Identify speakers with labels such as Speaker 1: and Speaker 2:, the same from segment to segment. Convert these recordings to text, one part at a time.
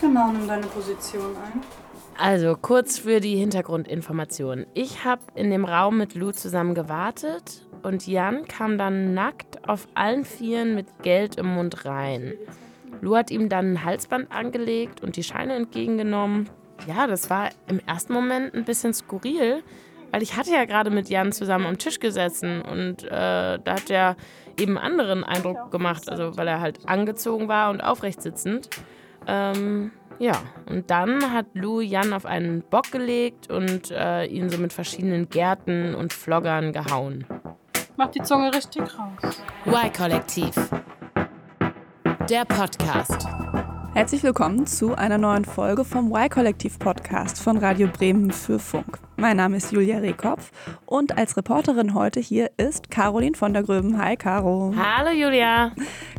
Speaker 1: Genau, nimm deine Position ein.
Speaker 2: Also kurz für die Hintergrundinformation. Ich habe in dem Raum mit Lou zusammen gewartet und Jan kam dann nackt auf allen Vieren mit Geld im Mund rein. Lou hat ihm dann ein Halsband angelegt und die Scheine entgegengenommen. Ja, das war im ersten Moment ein bisschen skurril, weil ich hatte ja gerade mit Jan zusammen am Tisch gesessen und äh, da hat er eben anderen Eindruck gemacht, also weil er halt angezogen war und aufrecht sitzend. Ähm, ja, und dann hat Lou Jan auf einen Bock gelegt und äh, ihn so mit verschiedenen Gärten und Floggern gehauen.
Speaker 1: Mach die Zunge richtig raus.
Speaker 2: Y-Kollektiv. Der Podcast.
Speaker 3: Herzlich willkommen zu einer neuen Folge vom Y-Kollektiv-Podcast von Radio Bremen für Funk. Mein Name ist Julia Rehkopf und als Reporterin heute hier ist Caroline von der Gröben. Hi, Caro.
Speaker 2: Hallo, Julia.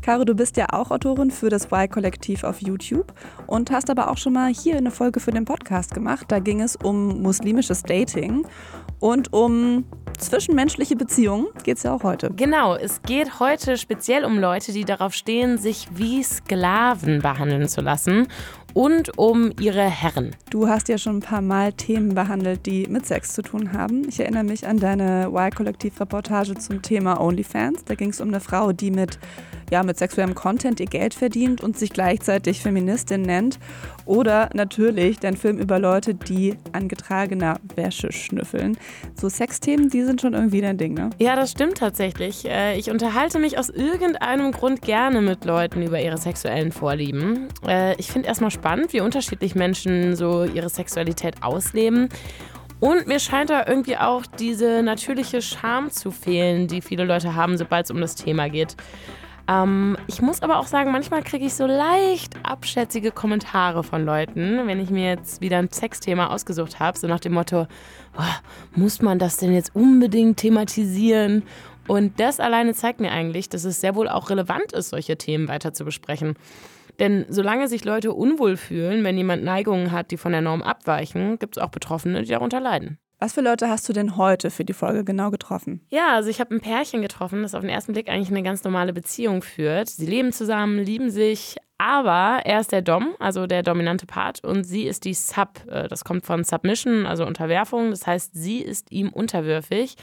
Speaker 3: Caro, du bist ja auch Autorin für das Y-Kollektiv auf YouTube und hast aber auch schon mal hier eine Folge für den Podcast gemacht. Da ging es um muslimisches Dating und um zwischenmenschliche Beziehungen geht es ja auch heute.
Speaker 2: Genau, es geht heute speziell um Leute, die darauf stehen, sich wie Sklaven behandeln zu lassen und um ihre Herren.
Speaker 3: Du hast ja schon ein paar Mal Themen behandelt, die mit Sex zu tun haben. Ich erinnere mich an deine Y-Kollektiv-Reportage zum Thema OnlyFans. Da ging es um eine Frau, die mit ja, mit sexuellem Content ihr Geld verdient und sich gleichzeitig Feministin nennt. Oder natürlich dein Film über Leute, die an getragener Wäsche schnüffeln. So Sexthemen, die sind schon irgendwie dein Ding, ne?
Speaker 2: Ja, das stimmt tatsächlich. Äh, ich unterhalte mich aus irgendeinem Grund gerne mit Leuten über ihre sexuellen Vorlieben. Äh, ich finde erstmal spannend, wie unterschiedlich Menschen so ihre Sexualität ausleben. Und mir scheint da irgendwie auch diese natürliche Scham zu fehlen, die viele Leute haben, sobald es um das Thema geht. Ähm, ich muss aber auch sagen, manchmal kriege ich so leicht abschätzige Kommentare von Leuten, wenn ich mir jetzt wieder ein Sexthema ausgesucht habe, so nach dem Motto, oh, muss man das denn jetzt unbedingt thematisieren? Und das alleine zeigt mir eigentlich, dass es sehr wohl auch relevant ist, solche Themen weiter zu besprechen. Denn solange sich Leute unwohl fühlen, wenn jemand Neigungen hat, die von der Norm abweichen, gibt es auch Betroffene, die darunter leiden.
Speaker 3: Was für Leute hast du denn heute für die Folge genau getroffen?
Speaker 2: Ja, also ich habe ein Pärchen getroffen, das auf den ersten Blick eigentlich eine ganz normale Beziehung führt. Sie leben zusammen, lieben sich, aber er ist der Dom, also der dominante Part, und sie ist die Sub. Äh, das kommt von Submission, also Unterwerfung. Das heißt, sie ist ihm unterwürfig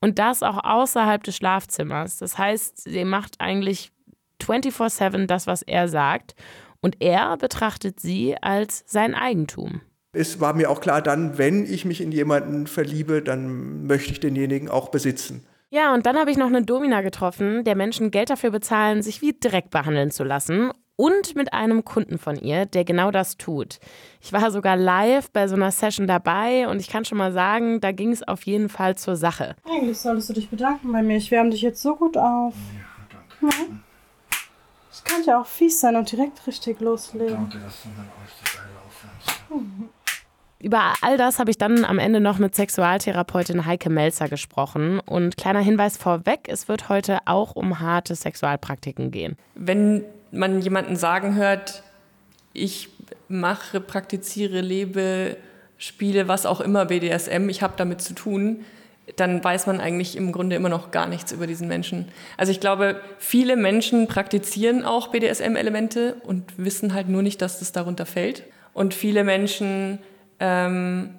Speaker 2: und das auch außerhalb des Schlafzimmers. Das heißt, sie macht eigentlich 24/7 das, was er sagt. Und er betrachtet sie als sein Eigentum.
Speaker 4: Es war mir auch klar, dann, wenn ich mich in jemanden verliebe, dann möchte ich denjenigen auch besitzen.
Speaker 2: Ja, und dann habe ich noch eine Domina getroffen, der Menschen Geld dafür bezahlen, sich wie Dreck behandeln zu lassen. Und mit einem Kunden von ihr, der genau das tut. Ich war sogar live bei so einer Session dabei und ich kann schon mal sagen, da ging es auf jeden Fall zur Sache.
Speaker 1: Eigentlich solltest du dich bedanken bei mir. Ich wärme dich jetzt so gut auf. Ja, danke. Ja. Ich kann ja auch fies sein und direkt richtig loslegen. Danke, dass du dann geil aufwärmst.
Speaker 2: Mhm. Über all das habe ich dann am Ende noch mit Sexualtherapeutin Heike Melzer gesprochen. Und kleiner Hinweis vorweg, es wird heute auch um harte Sexualpraktiken gehen.
Speaker 5: Wenn man jemanden sagen hört, ich mache, praktiziere, lebe, spiele, was auch immer BDSM, ich habe damit zu tun, dann weiß man eigentlich im Grunde immer noch gar nichts über diesen Menschen. Also ich glaube, viele Menschen praktizieren auch BDSM-Elemente und wissen halt nur nicht, dass das darunter fällt. Und viele Menschen ähm,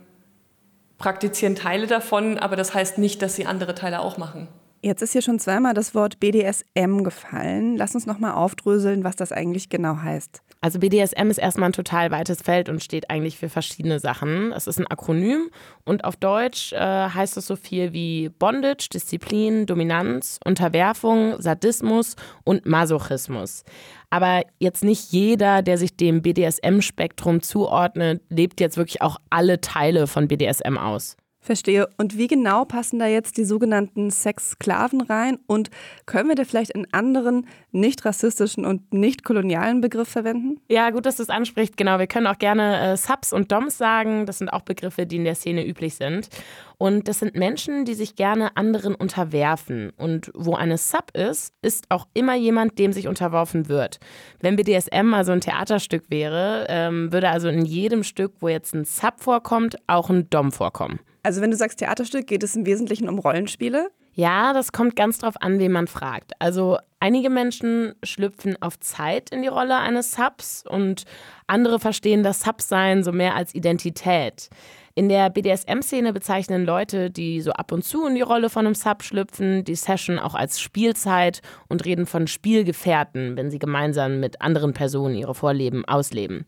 Speaker 5: praktizieren Teile davon, aber das heißt nicht, dass sie andere Teile auch machen.
Speaker 3: Jetzt ist hier schon zweimal das Wort BDSM gefallen. Lass uns nochmal aufdröseln, was das eigentlich genau heißt.
Speaker 2: Also BDSM ist erstmal ein total weites Feld und steht eigentlich für verschiedene Sachen. Es ist ein Akronym und auf Deutsch äh, heißt es so viel wie Bondage, Disziplin, Dominanz, Unterwerfung, Sadismus und Masochismus. Aber jetzt nicht jeder, der sich dem BDSM-Spektrum zuordnet, lebt jetzt wirklich auch alle Teile von BDSM aus.
Speaker 3: Verstehe. Und wie genau passen da jetzt die sogenannten Sexsklaven rein? Und können wir da vielleicht einen anderen, nicht rassistischen und nicht kolonialen Begriff verwenden?
Speaker 2: Ja, gut, dass du es ansprichst. Genau, wir können auch gerne äh, Subs und Doms sagen. Das sind auch Begriffe, die in der Szene üblich sind. Und das sind Menschen, die sich gerne anderen unterwerfen. Und wo eine Sub ist, ist auch immer jemand, dem sich unterworfen wird. Wenn BDSM also ein Theaterstück wäre, ähm, würde also in jedem Stück, wo jetzt ein Sub vorkommt, auch ein Dom vorkommen.
Speaker 3: Also wenn du sagst Theaterstück, geht es im Wesentlichen um Rollenspiele?
Speaker 2: Ja, das kommt ganz drauf an, wen man fragt. Also Einige Menschen schlüpfen auf Zeit in die Rolle eines Subs und andere verstehen das Subsein so mehr als Identität. In der BDSM-Szene bezeichnen Leute, die so ab und zu in die Rolle von einem Sub schlüpfen, die Session auch als Spielzeit und reden von Spielgefährten, wenn sie gemeinsam mit anderen Personen ihre Vorleben ausleben.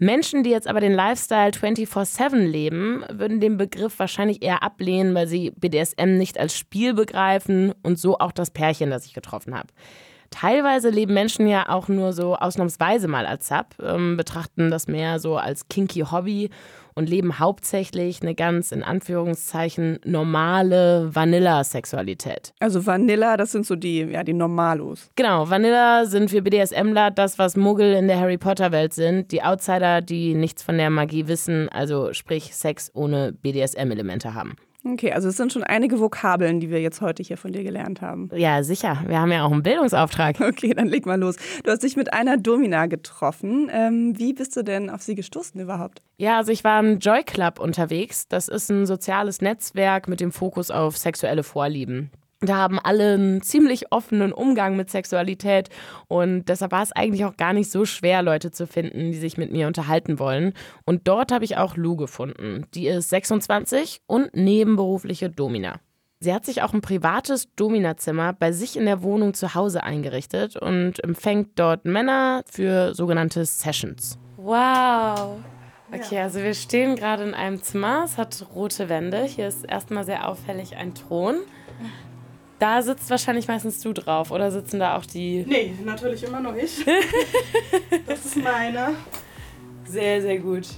Speaker 2: Menschen, die jetzt aber den Lifestyle 24-7 leben, würden den Begriff wahrscheinlich eher ablehnen, weil sie BDSM nicht als Spiel begreifen und so auch das Pärchen, das ich getroffen habe. Teilweise leben Menschen ja auch nur so ausnahmsweise mal als Sub, ähm, betrachten das mehr so als kinky Hobby und leben hauptsächlich eine ganz in Anführungszeichen normale Vanilla-Sexualität.
Speaker 3: Also Vanilla, das sind so die, ja, die Normalos.
Speaker 2: Genau, Vanilla sind für BDSMler das, was Muggel in der Harry Potter-Welt sind. Die Outsider, die nichts von der Magie wissen, also sprich Sex ohne BDSM-Elemente haben.
Speaker 3: Okay, also es sind schon einige Vokabeln, die wir jetzt heute hier von dir gelernt haben.
Speaker 2: Ja, sicher. Wir haben ja auch einen Bildungsauftrag.
Speaker 3: Okay, dann leg mal los. Du hast dich mit einer Domina getroffen. Ähm, wie bist du denn auf sie gestoßen überhaupt?
Speaker 2: Ja, also ich war im Joy Club unterwegs. Das ist ein soziales Netzwerk mit dem Fokus auf sexuelle Vorlieben. Da haben alle einen ziemlich offenen Umgang mit Sexualität und deshalb war es eigentlich auch gar nicht so schwer, Leute zu finden, die sich mit mir unterhalten wollen. Und dort habe ich auch Lou gefunden. Die ist 26 und nebenberufliche Domina. Sie hat sich auch ein privates Dominazimmer bei sich in der Wohnung zu Hause eingerichtet und empfängt dort Männer für sogenannte Sessions. Wow. Okay, also wir stehen gerade in einem Zimmer. Es hat rote Wände. Hier ist erstmal sehr auffällig ein Thron. Da sitzt wahrscheinlich meistens du drauf, oder sitzen da auch die.
Speaker 1: Nee, natürlich immer noch ich. das ist meine.
Speaker 2: Sehr, sehr gut.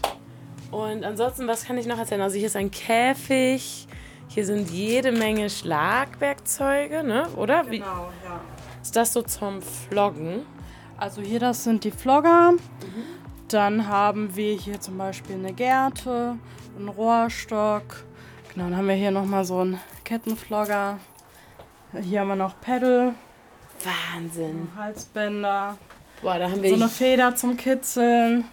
Speaker 2: Und ansonsten, was kann ich noch erzählen? Also hier ist ein Käfig, hier sind jede Menge Schlagwerkzeuge, ne? oder?
Speaker 1: Genau, ja.
Speaker 2: Ist das so zum Floggen?
Speaker 1: Also hier, das sind die Flogger. Mhm. Dann haben wir hier zum Beispiel eine Gerte, einen Rohrstock. Genau, dann haben wir hier nochmal so einen Kettenflogger. Hier haben wir noch Pedal.
Speaker 2: Wahnsinn.
Speaker 1: Halsbänder.
Speaker 2: Boah, da haben wir
Speaker 1: so eine Feder zum Kitzeln.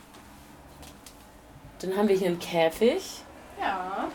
Speaker 2: Dann haben wir hier einen Käfig.
Speaker 1: Ja.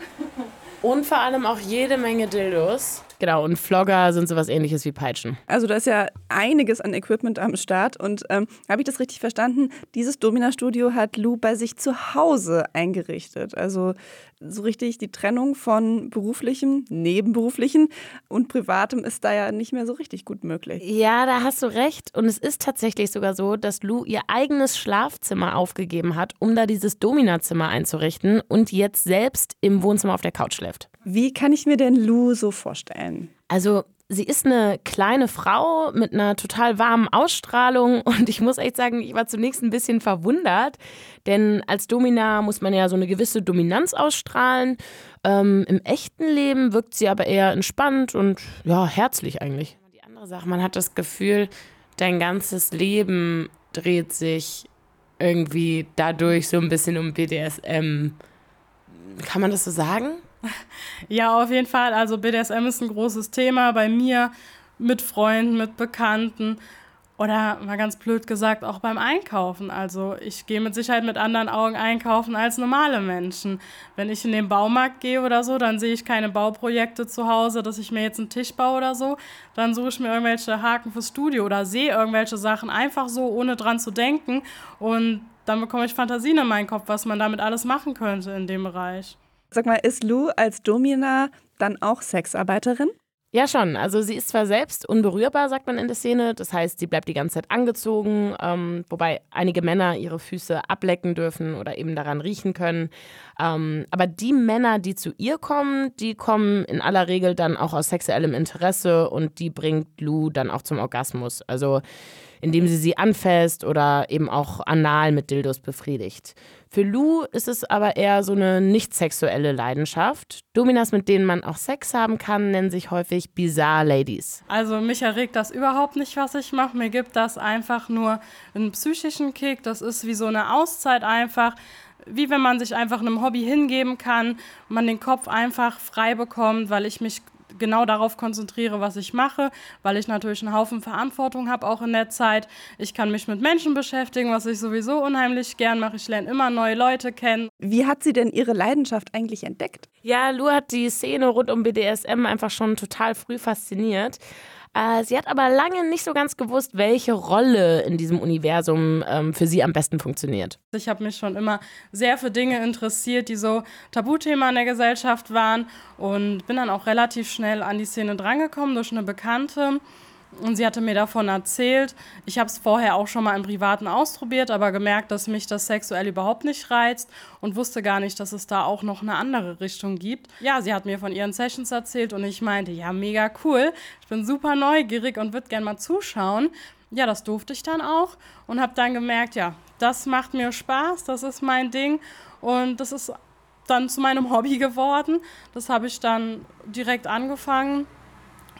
Speaker 2: Und vor allem auch jede Menge Dildos. Genau, und Flogger sind sowas ähnliches wie Peitschen.
Speaker 3: Also da ist ja einiges an Equipment am Start. Und ähm, habe ich das richtig verstanden? Dieses Domina-Studio hat Lou bei sich zu Hause eingerichtet. Also so richtig die Trennung von beruflichem, nebenberuflichen und privatem ist da ja nicht mehr so richtig gut möglich.
Speaker 2: Ja, da hast du recht. Und es ist tatsächlich sogar so, dass Lou ihr eigenes Schlafzimmer aufgegeben hat, um da dieses Domina-Zimmer einzurichten und jetzt selbst im Wohnzimmer auf der Couch schläft.
Speaker 3: Wie kann ich mir denn Lou so vorstellen?
Speaker 2: Also sie ist eine kleine Frau mit einer total warmen Ausstrahlung und ich muss echt sagen, ich war zunächst ein bisschen verwundert, denn als Domina muss man ja so eine gewisse Dominanz ausstrahlen. Ähm, Im echten Leben wirkt sie aber eher entspannt und ja, herzlich eigentlich. Die andere Sache, man hat das Gefühl, dein ganzes Leben dreht sich irgendwie dadurch so ein bisschen um BDSM. Kann man das so sagen?
Speaker 1: Ja, auf jeden Fall. Also BDSM ist ein großes Thema bei mir, mit Freunden, mit Bekannten oder mal ganz blöd gesagt auch beim Einkaufen. Also ich gehe mit Sicherheit mit anderen Augen einkaufen als normale Menschen. Wenn ich in den Baumarkt gehe oder so, dann sehe ich keine Bauprojekte zu Hause, dass ich mir jetzt einen Tisch baue oder so. Dann suche ich mir irgendwelche Haken fürs Studio oder sehe irgendwelche Sachen einfach so, ohne dran zu denken. Und dann bekomme ich Fantasien in meinen Kopf, was man damit alles machen könnte in dem Bereich.
Speaker 3: Sag mal, ist Lou als Domina dann auch Sexarbeiterin?
Speaker 2: Ja, schon. Also sie ist zwar selbst unberührbar, sagt man in der Szene. Das heißt, sie bleibt die ganze Zeit angezogen, ähm, wobei einige Männer ihre Füße ablecken dürfen oder eben daran riechen können. Ähm, aber die Männer, die zu ihr kommen, die kommen in aller Regel dann auch aus sexuellem Interesse und die bringt Lou dann auch zum Orgasmus. Also indem sie sie anfasst oder eben auch anal mit Dildos befriedigt. Für Lou ist es aber eher so eine nicht sexuelle Leidenschaft. Dominas, mit denen man auch Sex haben kann, nennen sich häufig Bizarre Ladies.
Speaker 1: Also mich erregt das überhaupt nicht, was ich mache. Mir gibt das einfach nur einen psychischen Kick. Das ist wie so eine Auszeit einfach wie wenn man sich einfach einem Hobby hingeben kann, man den Kopf einfach frei bekommt, weil ich mich genau darauf konzentriere, was ich mache, weil ich natürlich einen Haufen Verantwortung habe, auch in der Zeit. Ich kann mich mit Menschen beschäftigen, was ich sowieso unheimlich gern mache. Ich lerne immer neue Leute kennen.
Speaker 3: Wie hat sie denn ihre Leidenschaft eigentlich entdeckt?
Speaker 2: Ja, Lu hat die Szene rund um BDSM einfach schon total früh fasziniert. Äh, sie hat aber lange nicht so ganz gewusst, welche Rolle in diesem Universum ähm, für sie am besten funktioniert.
Speaker 1: Ich habe mich schon immer sehr für Dinge interessiert, die so Tabuthema in der Gesellschaft waren und bin dann auch relativ schnell an die Szene drangekommen durch eine Bekannte. Und sie hatte mir davon erzählt. Ich habe es vorher auch schon mal im Privaten ausprobiert, aber gemerkt, dass mich das sexuell überhaupt nicht reizt und wusste gar nicht, dass es da auch noch eine andere Richtung gibt. Ja, sie hat mir von ihren Sessions erzählt und ich meinte, ja, mega cool. Ich bin super neugierig und würde gerne mal zuschauen. Ja, das durfte ich dann auch und habe dann gemerkt, ja, das macht mir Spaß, das ist mein Ding und das ist dann zu meinem Hobby geworden. Das habe ich dann direkt angefangen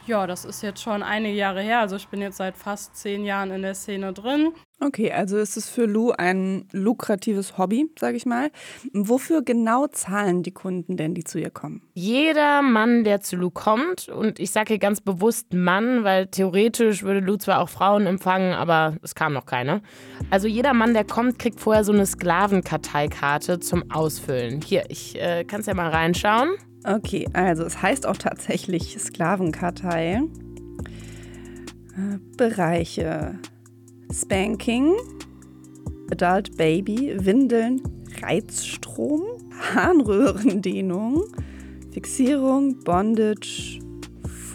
Speaker 1: ja, das ist jetzt schon einige Jahre her. Also ich bin jetzt seit fast zehn Jahren in der Szene drin.
Speaker 3: Okay, also ist es für Lou ein lukratives Hobby, sage ich mal. Wofür genau zahlen die Kunden denn, die zu ihr kommen?
Speaker 2: Jeder Mann, der zu Lou kommt, und ich sage hier ganz bewusst Mann, weil theoretisch würde Lou zwar auch Frauen empfangen, aber es kam noch keine. Also jeder Mann, der kommt, kriegt vorher so eine Sklavenkarteikarte zum Ausfüllen. Hier, ich äh, kann es ja mal reinschauen.
Speaker 3: Okay, also es heißt auch tatsächlich Sklavenkartei. Äh, Bereiche. Spanking, Adult Baby, Windeln, Reizstrom, Harnröhrendehnung, Fixierung, Bondage,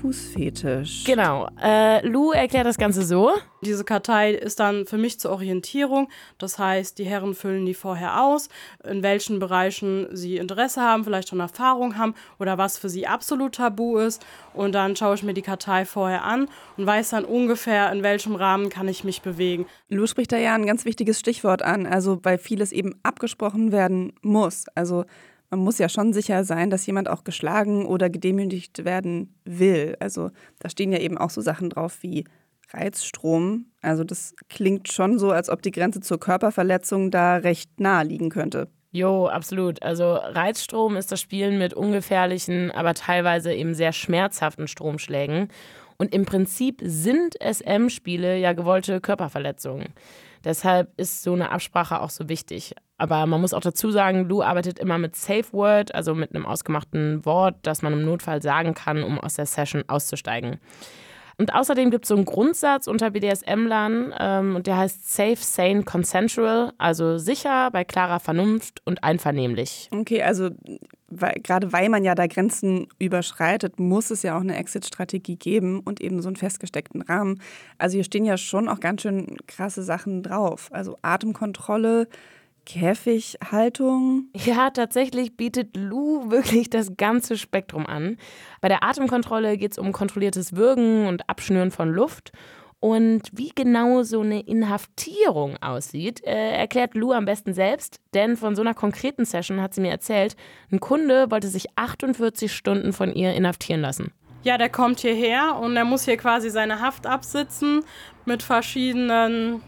Speaker 3: Fußfetisch.
Speaker 2: Genau. Äh, Lou erklärt das Ganze so.
Speaker 1: Diese Kartei ist dann für mich zur Orientierung. Das heißt, die Herren füllen die vorher aus, in welchen Bereichen sie Interesse haben, vielleicht schon Erfahrung haben oder was für sie absolut tabu ist. Und dann schaue ich mir die Kartei vorher an und weiß dann ungefähr, in welchem Rahmen kann ich mich bewegen.
Speaker 3: Lou spricht da ja ein ganz wichtiges Stichwort an, also weil vieles eben abgesprochen werden muss. Also man muss ja schon sicher sein, dass jemand auch geschlagen oder gedemütigt werden will. Also da stehen ja eben auch so Sachen drauf wie Reizstrom. Also das klingt schon so, als ob die Grenze zur Körperverletzung da recht nahe liegen könnte.
Speaker 2: Jo, absolut. Also Reizstrom ist das Spielen mit ungefährlichen, aber teilweise eben sehr schmerzhaften Stromschlägen. Und im Prinzip sind SM-Spiele ja gewollte Körperverletzungen. Deshalb ist so eine Absprache auch so wichtig. Aber man muss auch dazu sagen, Lou arbeitet immer mit Safe Word, also mit einem ausgemachten Wort, das man im Notfall sagen kann, um aus der Session auszusteigen. Und außerdem gibt es so einen Grundsatz unter BDSM-Lern ähm, und der heißt Safe, Sane, Consensual, also sicher, bei klarer Vernunft und einvernehmlich.
Speaker 3: Okay, also weil, gerade weil man ja da Grenzen überschreitet, muss es ja auch eine Exit-Strategie geben und eben so einen festgesteckten Rahmen. Also hier stehen ja schon auch ganz schön krasse Sachen drauf. Also Atemkontrolle, Käfighaltung?
Speaker 2: Ja, tatsächlich bietet Lou wirklich das ganze Spektrum an. Bei der Atemkontrolle geht es um kontrolliertes Würgen und Abschnüren von Luft. Und wie genau so eine Inhaftierung aussieht, äh, erklärt Lou am besten selbst, denn von so einer konkreten Session hat sie mir erzählt, ein Kunde wollte sich 48 Stunden von ihr inhaftieren lassen.
Speaker 1: Ja, der kommt hierher und er muss hier quasi seine Haft absitzen mit verschiedenen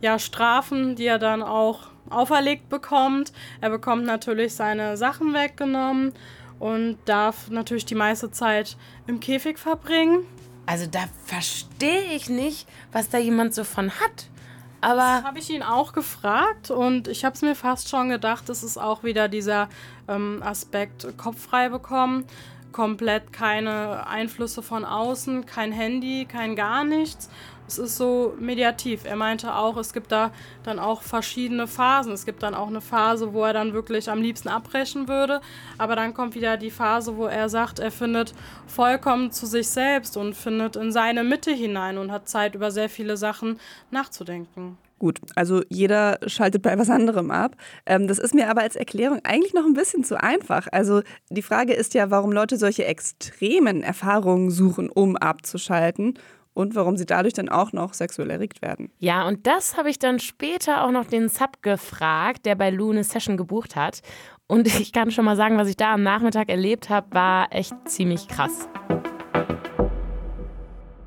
Speaker 1: ja, Strafen, die er dann auch auferlegt bekommt. Er bekommt natürlich seine Sachen weggenommen und darf natürlich die meiste Zeit im Käfig verbringen.
Speaker 2: Also da verstehe ich nicht, was da jemand so von hat. Aber
Speaker 1: das habe ich ihn auch gefragt und ich habe es mir fast schon gedacht, es ist auch wieder dieser ähm, Aspekt Kopf frei bekommen. Komplett keine Einflüsse von außen, kein Handy, kein gar nichts es ist so mediativ. Er meinte auch, es gibt da dann auch verschiedene Phasen. Es gibt dann auch eine Phase, wo er dann wirklich am liebsten abbrechen würde. Aber dann kommt wieder die Phase, wo er sagt, er findet vollkommen zu sich selbst und findet in seine Mitte hinein und hat Zeit, über sehr viele Sachen nachzudenken.
Speaker 3: Gut, also jeder schaltet bei was anderem ab. Ähm, das ist mir aber als Erklärung eigentlich noch ein bisschen zu einfach. Also die Frage ist ja, warum Leute solche extremen Erfahrungen suchen, um abzuschalten und warum sie dadurch dann auch noch sexuell erregt werden.
Speaker 2: Ja, und das habe ich dann später auch noch den Sub gefragt, der bei Lou eine Session gebucht hat. Und ich kann schon mal sagen, was ich da am Nachmittag erlebt habe, war echt ziemlich krass.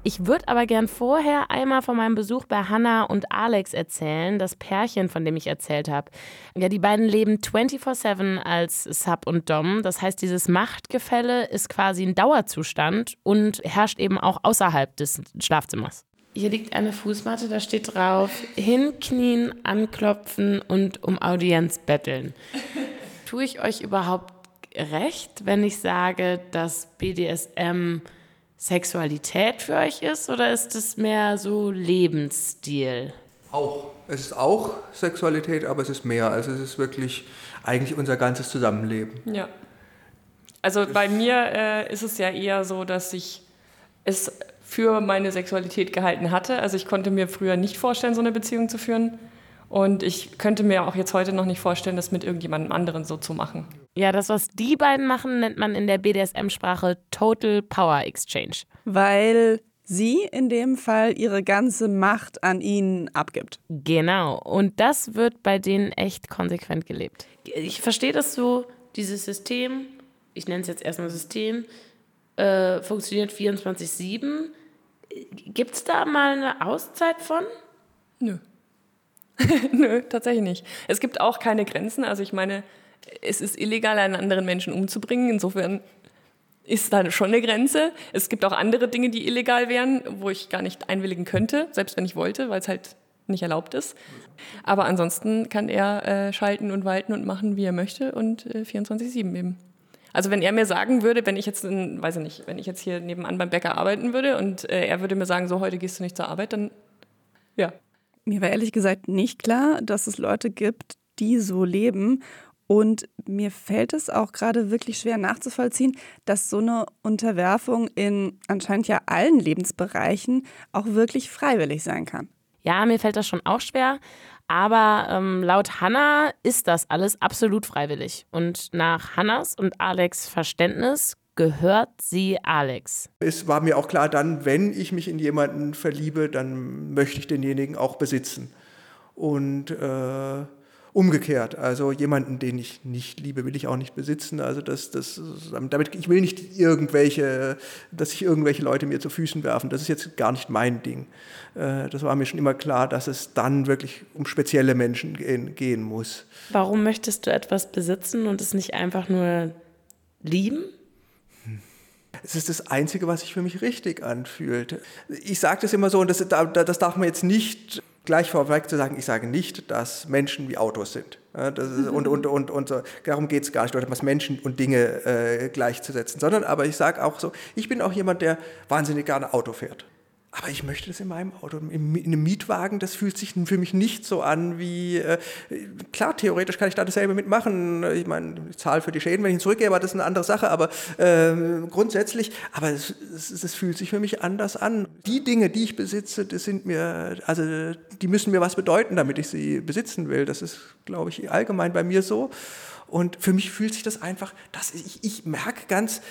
Speaker 2: Ich würde aber gern vorher einmal von meinem Besuch bei Hannah und Alex erzählen, das Pärchen, von dem ich erzählt habe. Ja, die beiden leben 24-7 als Sub und Dom. Das heißt, dieses Machtgefälle ist quasi ein Dauerzustand und herrscht eben auch außerhalb des Schlafzimmers. Hier liegt eine Fußmatte, da steht drauf: Hinknien, anklopfen und um Audienz betteln. Tue ich euch überhaupt recht, wenn ich sage, dass BDSM Sexualität für euch ist oder ist es mehr so Lebensstil?
Speaker 4: Auch. Es ist auch Sexualität, aber es ist mehr. Also es ist wirklich eigentlich unser ganzes Zusammenleben.
Speaker 5: Ja. Also bei mir äh, ist es ja eher so, dass ich es für meine Sexualität gehalten hatte. Also ich konnte mir früher nicht vorstellen, so eine Beziehung zu führen. Und ich könnte mir auch jetzt heute noch nicht vorstellen, das mit irgendjemandem anderen so zu machen.
Speaker 2: Ja, das, was die beiden machen, nennt man in der BDSM-Sprache Total Power Exchange.
Speaker 3: Weil sie in dem Fall ihre ganze Macht an ihn abgibt.
Speaker 2: Genau. Und das wird bei denen echt konsequent gelebt. Ich verstehe das so, dieses System, ich nenne es jetzt erstmal System, äh, funktioniert 24-7. Gibt es da mal eine Auszeit von?
Speaker 5: Nö. Nö, tatsächlich nicht. Es gibt auch keine Grenzen. Also ich meine, es ist illegal, einen anderen Menschen umzubringen. Insofern ist da schon eine Grenze. Es gibt auch andere Dinge, die illegal wären, wo ich gar nicht einwilligen könnte, selbst wenn ich wollte, weil es halt nicht erlaubt ist. Aber ansonsten kann er äh, schalten und walten und machen, wie er möchte und äh, 24-7 eben. Also wenn er mir sagen würde, wenn ich jetzt, in, weiß ich nicht, wenn ich jetzt hier nebenan beim Bäcker arbeiten würde und äh, er würde mir sagen, so heute gehst du nicht zur Arbeit, dann ja.
Speaker 3: Mir war ehrlich gesagt nicht klar, dass es Leute gibt, die so leben. Und mir fällt es auch gerade wirklich schwer nachzuvollziehen, dass so eine Unterwerfung in anscheinend ja allen Lebensbereichen auch wirklich freiwillig sein kann.
Speaker 2: Ja, mir fällt das schon auch schwer. Aber ähm, laut Hannah ist das alles absolut freiwillig. Und nach Hannas und Alex Verständnis gehört sie Alex.
Speaker 4: Es war mir auch klar, dann, wenn ich mich in jemanden verliebe, dann möchte ich denjenigen auch besitzen. Und äh, umgekehrt, also jemanden, den ich nicht liebe, will ich auch nicht besitzen. Also das, das, damit, ich will nicht irgendwelche, dass sich irgendwelche Leute mir zu Füßen werfen. Das ist jetzt gar nicht mein Ding. Äh, das war mir schon immer klar, dass es dann wirklich um spezielle Menschen gehen, gehen muss.
Speaker 2: Warum möchtest du etwas besitzen und es nicht einfach nur lieben?
Speaker 4: Es ist das Einzige, was sich für mich richtig anfühlt. Ich sage das immer so, und das, das darf man jetzt nicht gleich vorweg zu sagen, ich sage nicht, dass Menschen wie Autos sind. Ja, ist, und, und, und, und so. darum geht es gar nicht, etwas Menschen und Dinge äh, gleichzusetzen, sondern aber ich sage auch so, ich bin auch jemand, der wahnsinnig gerne Auto fährt. Aber ich möchte das in meinem Auto, in einem Mietwagen, das fühlt sich für mich nicht so an wie, äh, klar, theoretisch kann ich da dasselbe mitmachen. Ich meine, ich zahle für die Schäden, wenn ich ihn zurückgebe, aber das ist eine andere Sache. Aber äh, grundsätzlich, aber es, es, es, fühlt sich für mich anders an. Die Dinge, die ich besitze, das sind mir, also die müssen mir was bedeuten, damit ich sie besitzen will. Das ist, glaube ich, allgemein bei mir so. Und für mich fühlt sich das einfach, dass ich, ich merke ganz,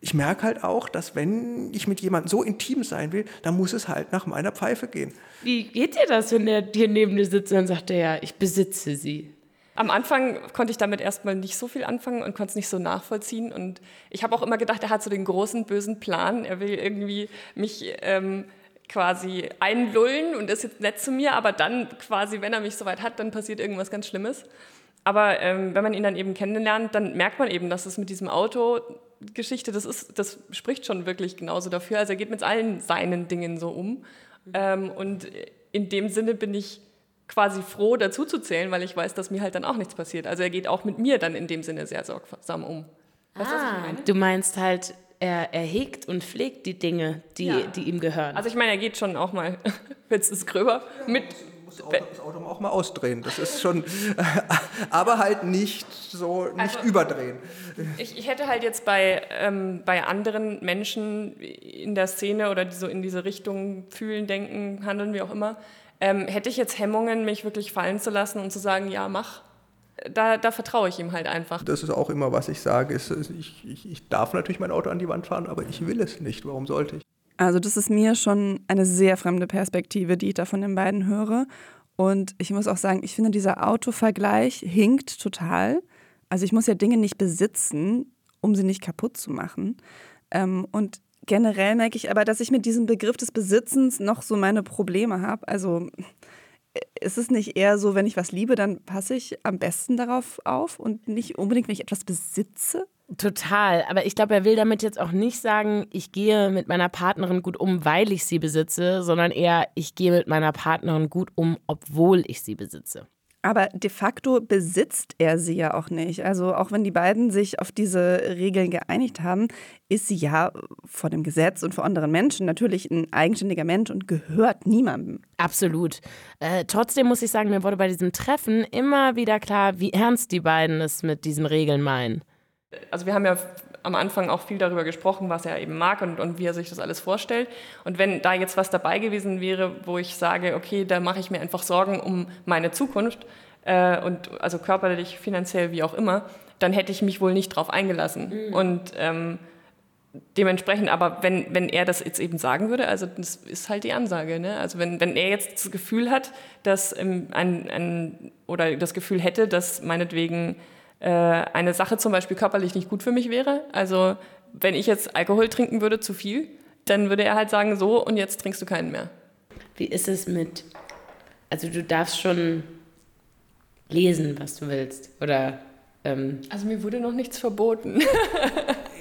Speaker 4: ich merke halt auch, dass wenn ich mit jemandem so intim sein will, dann muss es halt nach meiner Pfeife gehen.
Speaker 2: Wie geht dir das, wenn der dir neben dir sitzt und sagt, ja, ich besitze sie?
Speaker 5: Am Anfang konnte ich damit erstmal nicht so viel anfangen und konnte es nicht so nachvollziehen. Und ich habe auch immer gedacht, er hat so den großen bösen Plan. Er will irgendwie mich ähm, quasi einlullen und ist jetzt nett zu mir, aber dann quasi, wenn er mich soweit hat, dann passiert irgendwas ganz Schlimmes. Aber ähm, wenn man ihn dann eben kennenlernt, dann merkt man eben, dass es mit diesem Auto Geschichte, das, ist, das spricht schon wirklich genauso dafür. Also er geht mit allen seinen Dingen so um. Ähm, und in dem Sinne bin ich quasi froh, dazu zu zählen, weil ich weiß, dass mir halt dann auch nichts passiert. Also er geht auch mit mir dann in dem Sinne sehr sorgsam um.
Speaker 2: Weißt ah, du, meinst halt, er, er hegt und pflegt die Dinge, die, ja. die ihm gehören.
Speaker 5: Also ich meine, er geht schon auch mal, jetzt ist gröber, mit
Speaker 4: das Auto, das Auto auch mal ausdrehen. Das ist schon, aber halt nicht so, nicht also, überdrehen.
Speaker 5: Ich, ich, hätte halt jetzt bei, ähm, bei anderen Menschen in der Szene oder die so in diese Richtung fühlen, denken, handeln, wie auch immer, ähm, hätte ich jetzt Hemmungen, mich wirklich fallen zu lassen und zu sagen, ja, mach. Da, da vertraue ich ihm halt einfach.
Speaker 4: Das ist auch immer, was ich sage. Ist, ich, ich, ich darf natürlich mein Auto an die Wand fahren, aber ich will es nicht. Warum sollte ich?
Speaker 3: Also das ist mir schon eine sehr fremde Perspektive, die ich da von den beiden höre. Und ich muss auch sagen, ich finde, dieser Autovergleich hinkt total. Also ich muss ja Dinge nicht besitzen, um sie nicht kaputt zu machen. Ähm, und generell merke ich aber, dass ich mit diesem Begriff des Besitzens noch so meine Probleme habe. Also äh, ist es nicht eher so, wenn ich was liebe, dann passe ich am besten darauf auf und nicht unbedingt, wenn ich etwas besitze?
Speaker 2: Total. Aber ich glaube, er will damit jetzt auch nicht sagen, ich gehe mit meiner Partnerin gut um, weil ich sie besitze, sondern eher, ich gehe mit meiner Partnerin gut um, obwohl ich sie besitze.
Speaker 3: Aber de facto besitzt er sie ja auch nicht. Also auch wenn die beiden sich auf diese Regeln geeinigt haben, ist sie ja vor dem Gesetz und vor anderen Menschen natürlich ein eigenständiger Mensch und gehört niemandem.
Speaker 2: Absolut. Äh, trotzdem muss ich sagen, mir wurde bei diesem Treffen immer wieder klar, wie ernst die beiden es mit diesen Regeln meinen.
Speaker 5: Also wir haben ja am Anfang auch viel darüber gesprochen, was er eben mag und, und wie er sich das alles vorstellt. Und wenn da jetzt was dabei gewesen wäre, wo ich sage, okay, da mache ich mir einfach Sorgen um meine Zukunft, äh, und also körperlich, finanziell, wie auch immer, dann hätte ich mich wohl nicht drauf eingelassen. Mhm. Und ähm, dementsprechend, aber wenn, wenn er das jetzt eben sagen würde, also das ist halt die Ansage. Ne? Also wenn, wenn er jetzt das Gefühl hat, dass ähm, ein, ein, oder das Gefühl hätte, dass meinetwegen äh, eine Sache zum Beispiel körperlich nicht gut für mich wäre. Also wenn ich jetzt Alkohol trinken würde, zu viel, dann würde er halt sagen, so und jetzt trinkst du keinen mehr.
Speaker 2: Wie ist es mit, also du darfst schon lesen, was du willst, oder?
Speaker 5: Ähm also mir wurde noch nichts verboten.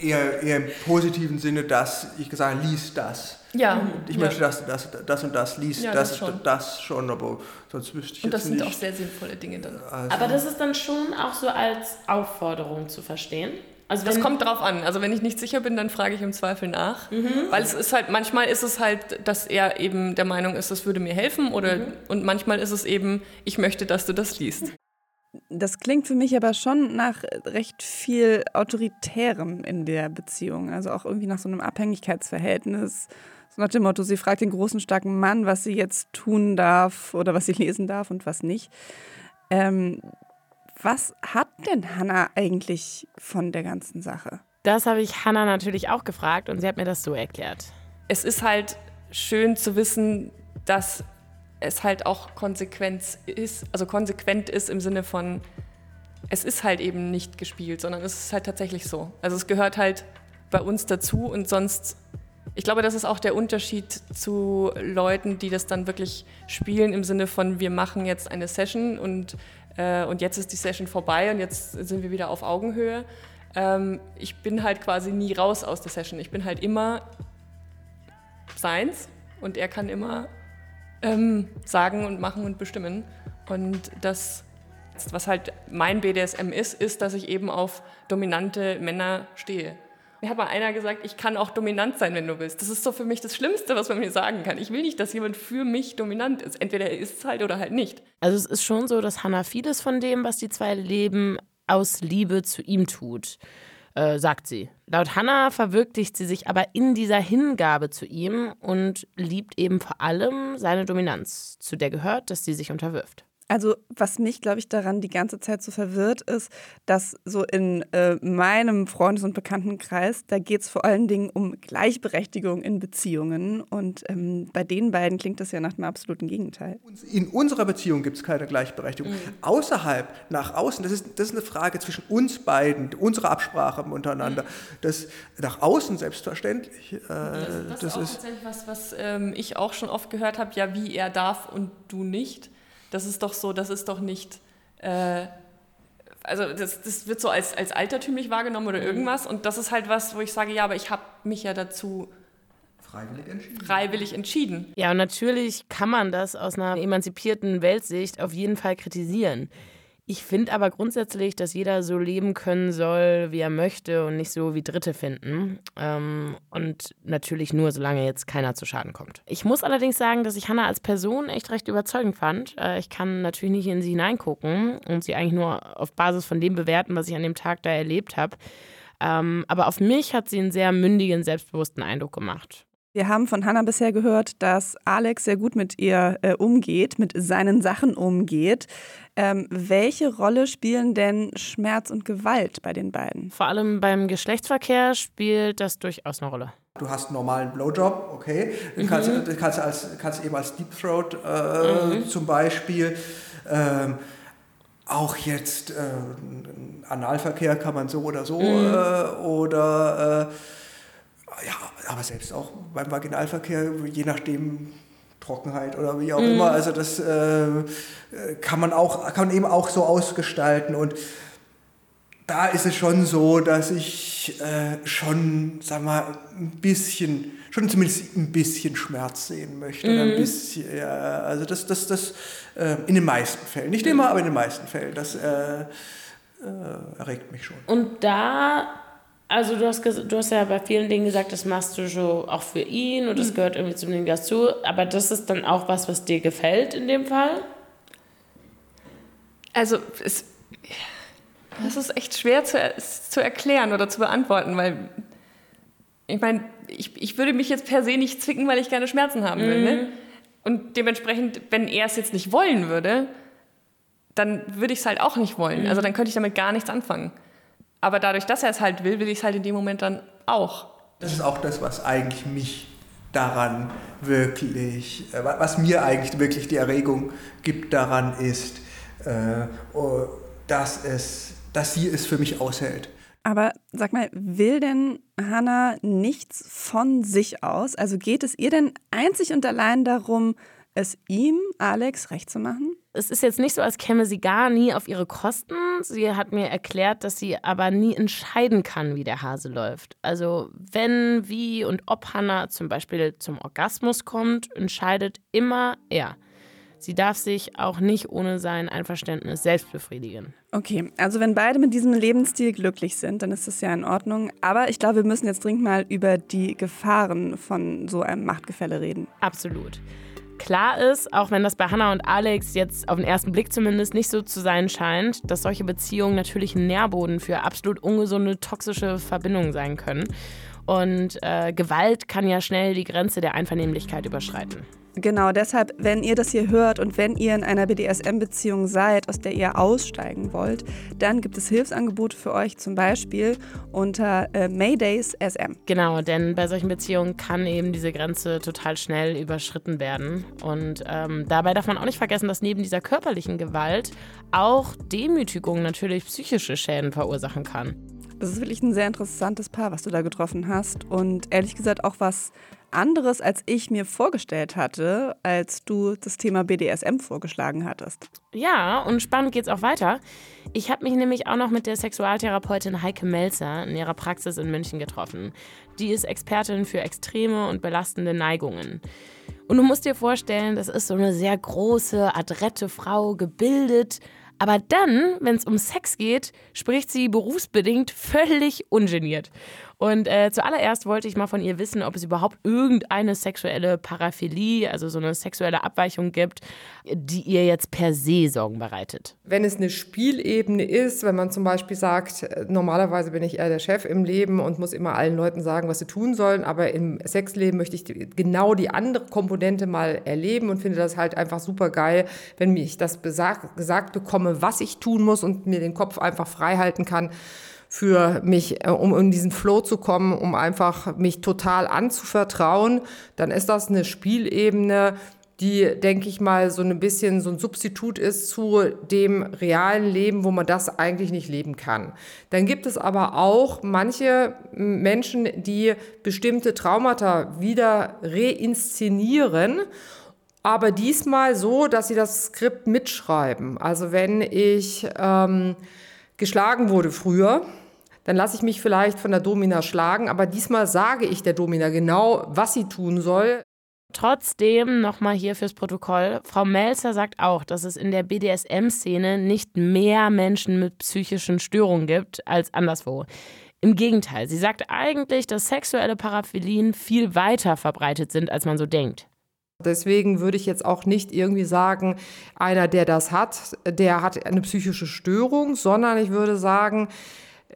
Speaker 4: eher, eher, im positiven Sinne, dass ich gesagt habe, lies das.
Speaker 5: Ja.
Speaker 4: Ich möchte, dass das, das und das liest, ja, das, das, schon. das schon, aber sonst wüsste ich
Speaker 5: Und das
Speaker 4: jetzt
Speaker 5: sind
Speaker 4: nicht.
Speaker 5: auch sehr sinnvolle Dinge dann.
Speaker 2: Also aber das ist dann schon auch so als Aufforderung zu verstehen.
Speaker 5: Also das kommt drauf an. Also wenn ich nicht sicher bin, dann frage ich im Zweifel nach. Mhm. Weil es ist halt, manchmal ist es halt, dass er eben der Meinung ist, das würde mir helfen. Oder, mhm. Und manchmal ist es eben, ich möchte, dass du das liest.
Speaker 3: Das klingt für mich aber schon nach recht viel Autoritärem in der Beziehung. Also auch irgendwie nach so einem Abhängigkeitsverhältnis. So nach dem Motto, sie fragt den großen, starken Mann, was sie jetzt tun darf oder was sie lesen darf und was nicht. Ähm, was hat denn Hannah eigentlich von der ganzen Sache?
Speaker 2: Das habe ich Hannah natürlich auch gefragt und sie hat mir das so erklärt.
Speaker 5: Es ist halt schön zu wissen, dass es halt auch Konsequenz ist, also konsequent ist im Sinne von, es ist halt eben nicht gespielt, sondern es ist halt tatsächlich so. Also es gehört halt bei uns dazu und sonst, ich glaube, das ist auch der Unterschied zu Leuten, die das dann wirklich spielen im Sinne von, wir machen jetzt eine Session und, äh, und jetzt ist die Session vorbei und jetzt sind wir wieder auf Augenhöhe. Ähm, ich bin halt quasi nie raus aus der Session. Ich bin halt immer seins und er kann immer ähm, sagen und machen und bestimmen. Und das, was halt mein BDSM ist, ist, dass ich eben auf dominante Männer stehe. Mir hat mal einer gesagt, ich kann auch dominant sein, wenn du willst. Das ist so für mich das Schlimmste, was man mir sagen kann. Ich will nicht, dass jemand für mich dominant ist. Entweder er ist es halt oder halt nicht.
Speaker 2: Also es ist schon so, dass Hannah vieles von dem, was die zwei leben, aus Liebe zu ihm tut äh, sagt sie. Laut Hannah verwirklicht sie sich aber in dieser Hingabe zu ihm und liebt eben vor allem seine Dominanz, zu der gehört, dass sie sich unterwirft.
Speaker 3: Also was mich, glaube ich, daran die ganze Zeit so verwirrt, ist, dass so in äh, meinem Freundes- und Bekanntenkreis, da geht es vor allen Dingen um Gleichberechtigung in Beziehungen. Und ähm, bei den beiden klingt das ja nach dem absoluten Gegenteil.
Speaker 4: In unserer Beziehung gibt es keine Gleichberechtigung. Mhm. Außerhalb, nach außen, das ist, das ist eine Frage zwischen uns beiden, unserer Absprache untereinander. Mhm. Das nach außen selbstverständlich. Äh,
Speaker 5: das, das, das, ist auch ist tatsächlich was, was ähm, ich auch schon oft gehört habe, ja, wie er darf und du nicht. Das ist doch so, das ist doch nicht. Äh, also das, das wird so als, als altertümlich wahrgenommen oder mhm. irgendwas. Und das ist halt was, wo ich sage, ja, aber ich habe mich ja dazu
Speaker 4: freiwillig entschieden.
Speaker 5: freiwillig entschieden.
Speaker 2: Ja, und natürlich kann man das aus einer emanzipierten Weltsicht auf jeden Fall kritisieren. Ich finde aber grundsätzlich, dass jeder so leben können soll, wie er möchte und nicht so wie Dritte finden. Ähm, und natürlich nur, solange jetzt keiner zu Schaden kommt. Ich muss allerdings sagen, dass ich Hannah als Person echt recht überzeugend fand. Äh, ich kann natürlich nicht in sie hineingucken und sie eigentlich nur auf Basis von dem bewerten, was ich an dem Tag da erlebt habe. Ähm, aber auf mich hat sie einen sehr mündigen, selbstbewussten Eindruck gemacht.
Speaker 3: Wir haben von Hannah bisher gehört, dass Alex sehr gut mit ihr äh, umgeht, mit seinen Sachen umgeht. Ähm, welche Rolle spielen denn Schmerz und Gewalt bei den beiden?
Speaker 2: Vor allem beim Geschlechtsverkehr spielt das durchaus eine Rolle.
Speaker 4: Du hast einen normalen Blowjob, okay. Den mhm. kannst, du kannst, als, kannst eben als Deep Throat äh, mhm. zum Beispiel. Ähm, auch jetzt äh, Analverkehr kann man so oder so mhm. äh, oder äh, ja, aber selbst auch beim Vaginalverkehr, je nachdem Trockenheit oder wie auch mhm. immer, also das äh, kann man auch, kann man eben auch so ausgestalten und da ist es schon so, dass ich äh, schon, sag mal, ein bisschen, schon zumindest ein bisschen Schmerz sehen möchte. Mhm. ein bisschen, ja, also das, das, das äh, in den meisten Fällen, nicht immer, aber in den meisten Fällen, das äh, äh erregt mich schon.
Speaker 2: Und da also du hast, du hast ja bei vielen Dingen gesagt, das machst du so auch für ihn und das mhm. gehört irgendwie zum Ding dazu. Aber das ist dann auch was, was dir gefällt in dem Fall?
Speaker 5: Also es, das ist echt schwer zu, zu erklären oder zu beantworten, weil ich meine, ich, ich würde mich jetzt per se nicht zwicken, weil ich keine Schmerzen haben will. Ne? Mhm. Ne? Und dementsprechend, wenn er es jetzt nicht wollen würde, dann würde ich es halt auch nicht wollen. Mhm. Also dann könnte ich damit gar nichts anfangen. Aber dadurch, dass er es halt will, will ich es halt in dem Moment dann auch.
Speaker 4: Das ist auch das, was eigentlich mich daran wirklich, äh, was mir eigentlich wirklich die Erregung gibt daran ist, äh, oh, dass, es, dass sie es für mich aushält.
Speaker 3: Aber sag mal, will denn Hannah nichts von sich aus? Also geht es ihr denn einzig und allein darum, es ihm, Alex, recht zu machen?
Speaker 2: Es ist jetzt nicht so, als käme sie gar nie auf ihre Kosten. Sie hat mir erklärt, dass sie aber nie entscheiden kann, wie der Hase läuft. Also wenn, wie und ob Hannah zum Beispiel zum Orgasmus kommt, entscheidet immer er. Sie darf sich auch nicht ohne sein Einverständnis selbst befriedigen.
Speaker 3: Okay, also wenn beide mit diesem Lebensstil glücklich sind, dann ist das ja in Ordnung. Aber ich glaube, wir müssen jetzt dringend mal über die Gefahren von so einem Machtgefälle reden.
Speaker 2: Absolut. Klar ist, auch wenn das bei Hannah und Alex jetzt auf den ersten Blick zumindest nicht so zu sein scheint, dass solche Beziehungen natürlich ein Nährboden für absolut ungesunde, toxische Verbindungen sein können. Und äh, Gewalt kann ja schnell die Grenze der Einvernehmlichkeit überschreiten.
Speaker 3: Genau, deshalb, wenn ihr das hier hört und wenn ihr in einer BDSM-Beziehung seid, aus der ihr aussteigen wollt, dann gibt es Hilfsangebote für euch, zum Beispiel unter äh, Maydays SM.
Speaker 2: Genau, denn bei solchen Beziehungen kann eben diese Grenze total schnell überschritten werden. Und ähm, dabei darf man auch nicht vergessen, dass neben dieser körperlichen Gewalt auch Demütigung natürlich psychische Schäden verursachen kann.
Speaker 3: Das ist wirklich ein sehr interessantes Paar, was du da getroffen hast. Und ehrlich gesagt auch was anderes, als ich mir vorgestellt hatte, als du das Thema BDSM vorgeschlagen hattest.
Speaker 2: Ja, und spannend geht's auch weiter. Ich habe mich nämlich auch noch mit der Sexualtherapeutin Heike Melzer in ihrer Praxis in München getroffen. Die ist Expertin für extreme und belastende Neigungen. Und du musst dir vorstellen, das ist so eine sehr große, adrette Frau, gebildet, aber dann, wenn es um Sex geht, spricht sie berufsbedingt völlig ungeniert. Und äh, zuallererst wollte ich mal von ihr wissen, ob es überhaupt irgendeine sexuelle Paraphilie, also so eine sexuelle Abweichung gibt, die ihr jetzt per se Sorgen bereitet.
Speaker 6: Wenn es eine Spielebene ist, wenn man zum Beispiel sagt, äh, normalerweise bin ich eher der Chef im Leben und muss immer allen Leuten sagen, was sie tun sollen, aber im Sexleben möchte ich genau die andere Komponente mal erleben und finde das halt einfach super geil, wenn ich das gesagt bekomme, was ich tun muss und mir den Kopf einfach frei halten kann für mich, äh, um in diesen Flow zu kommen, um einfach mich total anzuvertrauen, dann ist das eine Spielebene, die, denke ich mal, so ein bisschen so ein Substitut ist zu dem realen Leben, wo man das eigentlich nicht leben kann. Dann gibt es aber auch manche Menschen, die bestimmte Traumata wieder reinszenieren aber diesmal so, dass sie das Skript mitschreiben. Also wenn ich ähm, geschlagen wurde früher, dann lasse ich mich vielleicht von der Domina schlagen, aber diesmal sage ich der Domina genau, was sie tun soll.
Speaker 2: Trotzdem nochmal hier fürs Protokoll. Frau Melzer sagt auch, dass es in der BDSM-Szene nicht mehr Menschen mit psychischen Störungen gibt als anderswo. Im Gegenteil, sie sagt eigentlich, dass sexuelle Paraphilien viel weiter verbreitet sind, als man so denkt.
Speaker 6: Deswegen würde ich jetzt auch nicht irgendwie sagen, einer, der das hat, der hat eine psychische Störung, sondern ich würde sagen,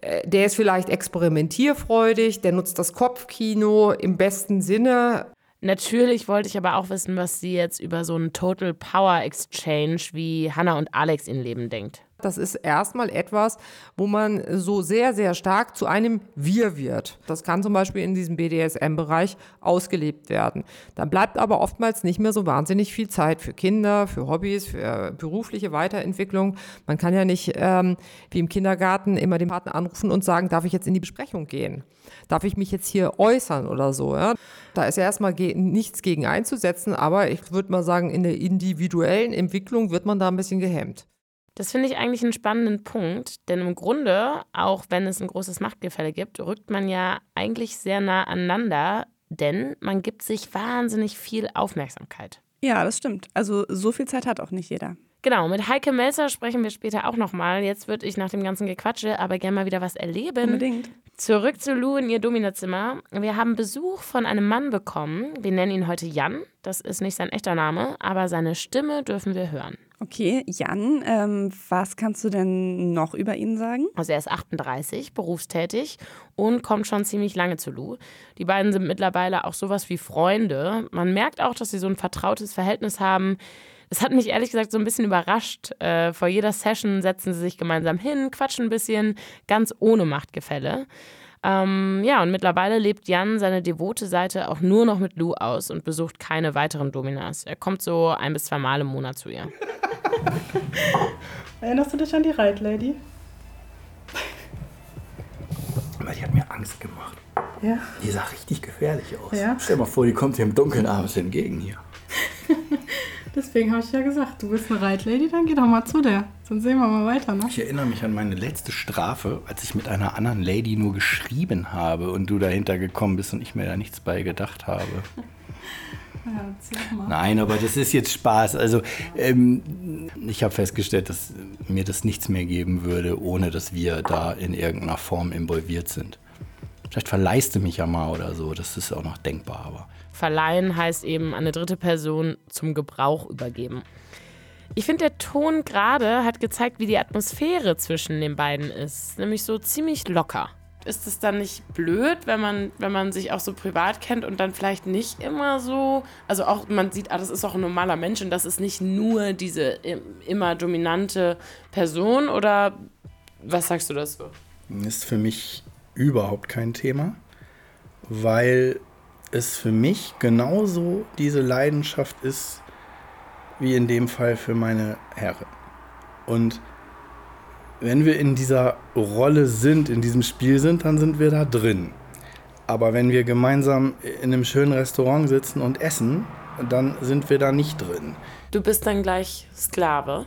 Speaker 6: äh, der ist vielleicht experimentierfreudig, der nutzt das Kopfkino im besten Sinne.
Speaker 2: Natürlich wollte ich aber auch wissen, was sie jetzt über so einen Total Power Exchange wie Hannah und Alex in Leben denkt.
Speaker 6: Das ist erstmal etwas, wo man so sehr, sehr stark zu einem Wir wird. Das kann zum Beispiel in diesem BDSM-Bereich ausgelebt werden. Dann bleibt aber oftmals nicht mehr so wahnsinnig viel Zeit für Kinder, für Hobbys, für berufliche Weiterentwicklung. Man kann ja nicht ähm, wie im Kindergarten immer den Partner anrufen und sagen, darf ich jetzt in die Besprechung gehen? Darf ich mich jetzt hier äußern oder so? Ja? Da ist ja erstmal ge nichts gegen einzusetzen, aber ich würde mal sagen, in der individuellen Entwicklung wird man da ein bisschen gehemmt.
Speaker 2: Das finde ich eigentlich einen spannenden Punkt, denn im Grunde, auch wenn es ein großes Machtgefälle gibt, rückt man ja eigentlich sehr nah aneinander, denn man gibt sich wahnsinnig viel Aufmerksamkeit.
Speaker 3: Ja, das stimmt. Also so viel Zeit hat auch nicht jeder.
Speaker 2: Genau, mit Heike Melzer sprechen wir später auch nochmal. Jetzt würde ich nach dem ganzen Gequatsche aber gerne mal wieder was erleben.
Speaker 3: Unbedingt.
Speaker 2: Zurück zu Lou in ihr Dominazimmer. Wir haben Besuch von einem Mann bekommen. Wir nennen ihn heute Jan. Das ist nicht sein echter Name, aber seine Stimme dürfen wir hören.
Speaker 3: Okay, Jan, ähm, was kannst du denn noch über ihn sagen?
Speaker 2: Also er ist 38, berufstätig und kommt schon ziemlich lange zu Lou. Die beiden sind mittlerweile auch sowas wie Freunde. Man merkt auch, dass sie so ein vertrautes Verhältnis haben. Es hat mich ehrlich gesagt so ein bisschen überrascht. Äh, vor jeder Session setzen sie sich gemeinsam hin, quatschen ein bisschen, ganz ohne Machtgefälle. Ähm, ja, und mittlerweile lebt Jan seine devote Seite auch nur noch mit Lou aus und besucht keine weiteren Dominas. Er kommt so ein bis zwei Mal im Monat zu ihr.
Speaker 1: Erinnerst du dich an die Reitlady?
Speaker 7: Die hat mir Angst gemacht.
Speaker 1: Ja.
Speaker 7: Die sah richtig gefährlich aus.
Speaker 1: Ja.
Speaker 7: Stell dir mal vor, die kommt dir im Dunkeln abends entgegen hier.
Speaker 1: Deswegen habe ich ja gesagt, du bist eine Reitlady, dann geh doch mal zu der. Sonst sehen wir mal weiter, ne?
Speaker 7: Ich erinnere mich an meine letzte Strafe, als ich mit einer anderen Lady nur geschrieben habe und du dahinter gekommen bist und ich mir da nichts bei gedacht habe.
Speaker 1: Ja, mal.
Speaker 7: Nein, aber das ist jetzt Spaß. Also ähm, ich habe festgestellt, dass mir das nichts mehr geben würde, ohne dass wir da in irgendeiner Form involviert sind. Vielleicht verleihst du mich ja mal oder so, das ist auch noch denkbar, aber.
Speaker 2: Verleihen heißt eben eine dritte Person zum Gebrauch übergeben. Ich finde, der Ton gerade hat gezeigt, wie die Atmosphäre zwischen den beiden ist. Nämlich so ziemlich locker. Ist es dann nicht blöd, wenn man, wenn man sich auch so privat kennt und dann vielleicht nicht immer so, also auch man sieht, ah, das ist auch ein normaler Mensch und das ist nicht nur diese im- immer dominante Person oder was sagst du dazu?
Speaker 7: ist für mich überhaupt kein Thema, weil es für mich genauso diese Leidenschaft ist, wie in dem Fall für meine Herren. Und wenn wir in dieser Rolle sind, in diesem Spiel sind, dann sind wir da drin. Aber wenn wir gemeinsam in einem schönen Restaurant sitzen und essen, dann sind wir da nicht drin.
Speaker 2: Du bist dann gleich Sklave.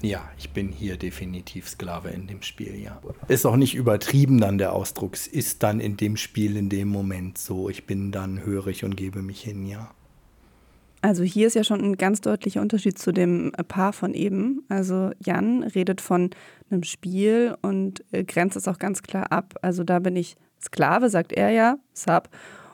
Speaker 7: Ja, ich bin hier definitiv Sklave in dem Spiel, ja. Ist auch nicht übertrieben dann der Ausdruck. Es ist dann in dem Spiel in dem Moment so. Ich bin dann hörig und gebe mich hin, ja.
Speaker 3: Also hier ist ja schon ein ganz deutlicher Unterschied zu dem Paar von eben. Also Jan redet von einem Spiel und äh, grenzt es auch ganz klar ab. Also da bin ich Sklave, sagt er ja, Sub,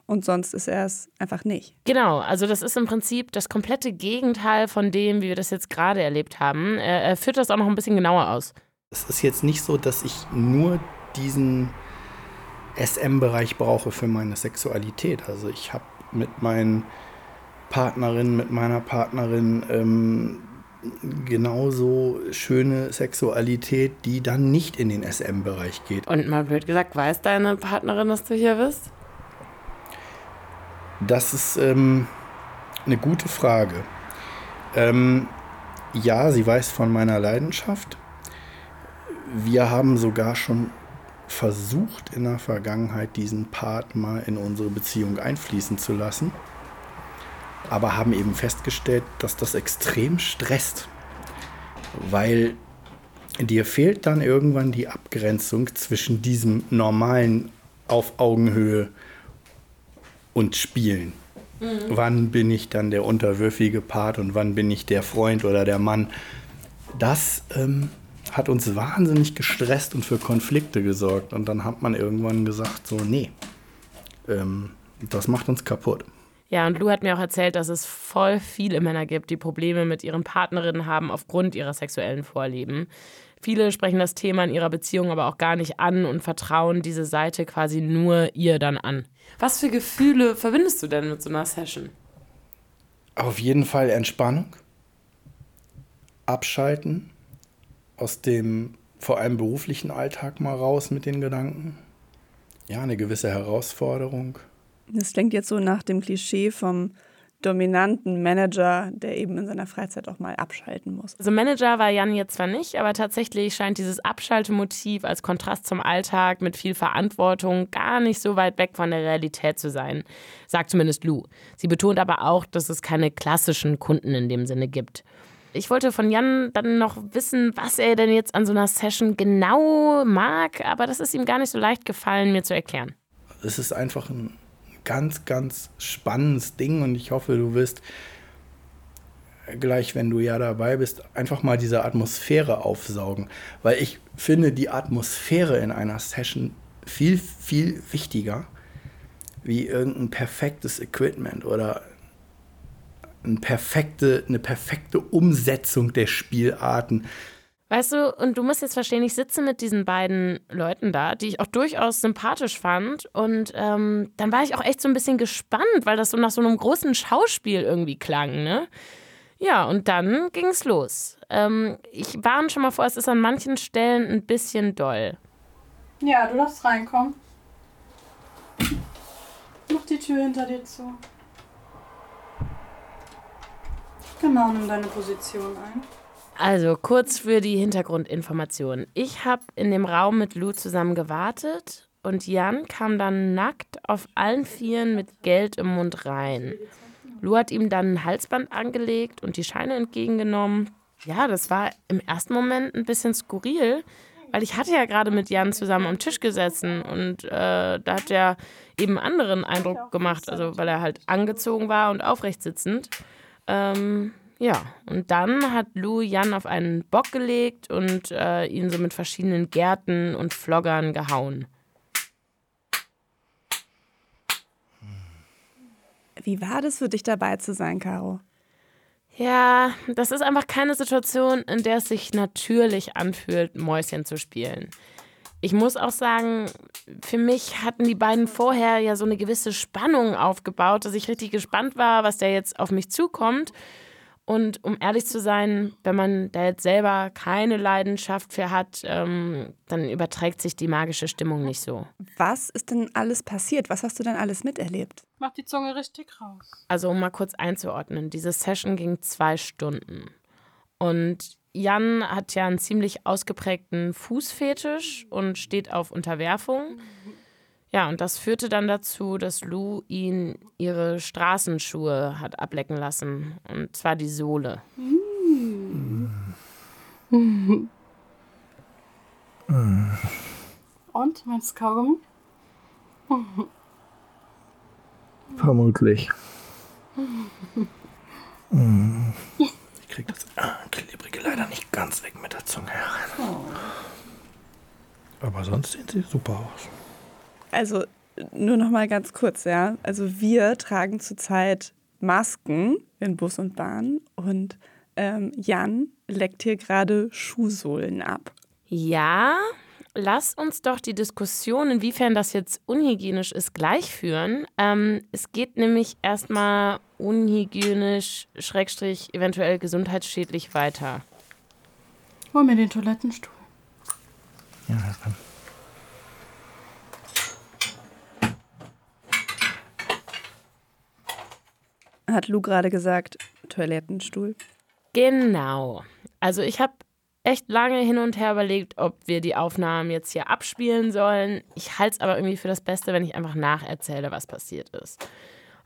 Speaker 3: und sonst ist er es einfach nicht.
Speaker 2: Genau, also das ist im Prinzip das komplette Gegenteil von dem, wie wir das jetzt gerade erlebt haben. Er, er führt das auch noch ein bisschen genauer aus.
Speaker 7: Es ist jetzt nicht so, dass ich nur diesen SM-Bereich brauche für meine Sexualität. Also ich habe mit meinen Partnerinnen, mit meiner Partnerin ähm, genauso schöne Sexualität, die dann nicht in den SM-Bereich geht.
Speaker 2: Und mal blöd gesagt, weiß deine Partnerin, dass du hier bist?
Speaker 7: Das ist ähm, eine gute Frage. Ähm, ja, sie weiß von meiner Leidenschaft. Wir haben sogar schon versucht in der Vergangenheit diesen Part mal in unsere Beziehung einfließen zu lassen, aber haben eben festgestellt, dass das extrem stresst, weil dir fehlt dann irgendwann die Abgrenzung zwischen diesem normalen auf Augenhöhe und Spielen. Wann bin ich dann der unterwürfige Part und wann bin ich der Freund oder der Mann? Das ähm, hat uns wahnsinnig gestresst und für Konflikte gesorgt. Und dann hat man irgendwann gesagt, so, nee, ähm, das macht uns kaputt.
Speaker 2: Ja, und Lou hat mir auch erzählt, dass es voll viele Männer gibt, die Probleme mit ihren Partnerinnen haben aufgrund ihrer sexuellen Vorlieben. Viele sprechen das Thema in ihrer Beziehung aber auch gar nicht an und vertrauen diese Seite quasi nur ihr dann an. Was für Gefühle verbindest du denn mit so einer Session?
Speaker 7: Auf jeden Fall Entspannung, abschalten, aus dem vor allem beruflichen Alltag mal raus mit den Gedanken. Ja, eine gewisse Herausforderung.
Speaker 3: Das klingt jetzt so nach dem Klischee vom dominanten Manager, der eben in seiner Freizeit auch mal abschalten muss.
Speaker 2: Also Manager war Jan jetzt zwar nicht, aber tatsächlich scheint dieses Abschaltemotiv als Kontrast zum Alltag mit viel Verantwortung gar nicht so weit weg von der Realität zu sein, sagt zumindest Lou. Sie betont aber auch, dass es keine klassischen Kunden in dem Sinne gibt. ich wollte von Jan dann noch wissen, was er denn jetzt an so einer Session genau mag, aber das ist ihm gar nicht so leicht gefallen, mir zu erklären.
Speaker 7: Es ist einfach ein ganz, ganz spannendes Ding und ich hoffe, du wirst gleich, wenn du ja dabei bist, einfach mal diese Atmosphäre aufsaugen. Weil ich finde die Atmosphäre in einer Session viel, viel wichtiger wie irgendein perfektes Equipment oder eine perfekte, eine perfekte Umsetzung der Spielarten.
Speaker 2: Weißt du, und du musst jetzt verstehen, ich sitze mit diesen beiden Leuten da, die ich auch durchaus sympathisch fand. Und ähm, dann war ich auch echt so ein bisschen gespannt, weil das so nach so einem großen Schauspiel irgendwie klang, ne? Ja, und dann ging es los. Ähm, ich warne schon mal vor, es ist an manchen Stellen ein bisschen doll.
Speaker 1: Ja, du darfst reinkommen. Mach die Tür hinter dir zu. Genau, nimm deine Position ein.
Speaker 2: Also kurz für die Hintergrundinformation. Ich habe in dem Raum mit Lou zusammen gewartet und Jan kam dann nackt auf allen Vieren mit Geld im Mund rein. Lou hat ihm dann ein Halsband angelegt und die Scheine entgegengenommen. Ja, das war im ersten Moment ein bisschen skurril, weil ich hatte ja gerade mit Jan zusammen am Tisch gesessen und äh, da hat er eben anderen Eindruck gemacht, also weil er halt angezogen war und aufrecht sitzend. Ähm, ja, und dann hat Lou Jan auf einen Bock gelegt und äh, ihn so mit verschiedenen Gärten und Floggern gehauen.
Speaker 3: Wie war das für dich dabei zu sein, Caro?
Speaker 2: Ja, das ist einfach keine Situation, in der es sich natürlich anfühlt, Mäuschen zu spielen. Ich muss auch sagen, für mich hatten die beiden vorher ja so eine gewisse Spannung aufgebaut, dass ich richtig gespannt war, was da jetzt auf mich zukommt. Und um ehrlich zu sein, wenn man da jetzt selber keine Leidenschaft für hat, ähm, dann überträgt sich die magische Stimmung nicht so.
Speaker 3: Was ist denn alles passiert? Was hast du denn alles miterlebt?
Speaker 1: Mach die Zunge richtig raus.
Speaker 2: Also um mal kurz einzuordnen, diese Session ging zwei Stunden. Und Jan hat ja einen ziemlich ausgeprägten Fußfetisch und steht auf Unterwerfung. Ja, und das führte dann dazu, dass Lou ihn ihre Straßenschuhe hat ablecken lassen. Und zwar die Sohle.
Speaker 1: Und, meinst du Kaugummi?
Speaker 7: Vermutlich. Ich krieg das ah, Klebrige leider nicht ganz weg mit der Zunge. Aber sonst sehen sie super aus.
Speaker 3: Also nur noch mal ganz kurz, ja. Also wir tragen zurzeit Masken in Bus und Bahn und ähm, Jan leckt hier gerade Schuhsohlen ab.
Speaker 2: Ja, lass uns doch die Diskussion, inwiefern das jetzt unhygienisch ist, gleich führen. Ähm, es geht nämlich erstmal unhygienisch, schrägstrich, eventuell gesundheitsschädlich weiter.
Speaker 1: Hol mir den Toilettenstuhl.
Speaker 7: Ja, das kann.
Speaker 3: Hat Lou gerade gesagt, Toilettenstuhl.
Speaker 2: Genau. Also ich habe echt lange hin und her überlegt, ob wir die Aufnahmen jetzt hier abspielen sollen. Ich halte es aber irgendwie für das Beste, wenn ich einfach nacherzähle, was passiert ist.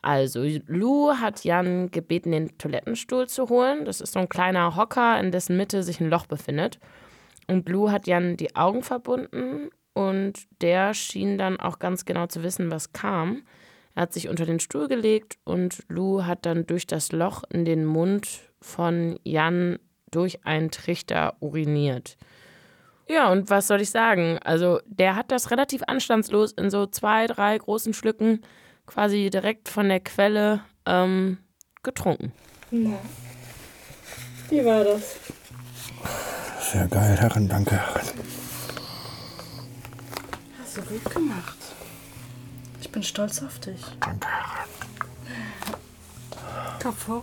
Speaker 2: Also, Lou hat Jan gebeten, den Toilettenstuhl zu holen. Das ist so ein kleiner Hocker, in dessen Mitte sich ein Loch befindet. Und Lou hat Jan die Augen verbunden und der schien dann auch ganz genau zu wissen, was kam. Er hat sich unter den Stuhl gelegt und Lou hat dann durch das Loch in den Mund von Jan durch einen Trichter uriniert. Ja, und was soll ich sagen? Also, der hat das relativ anstandslos in so zwei, drei großen Schlücken quasi direkt von der Quelle ähm, getrunken.
Speaker 1: Na. Wie war das?
Speaker 7: Sehr geil, Herren, danke, Herren.
Speaker 1: Hast du gut gemacht. Ich bin stolz auf dich.
Speaker 7: Danke,
Speaker 1: hoch.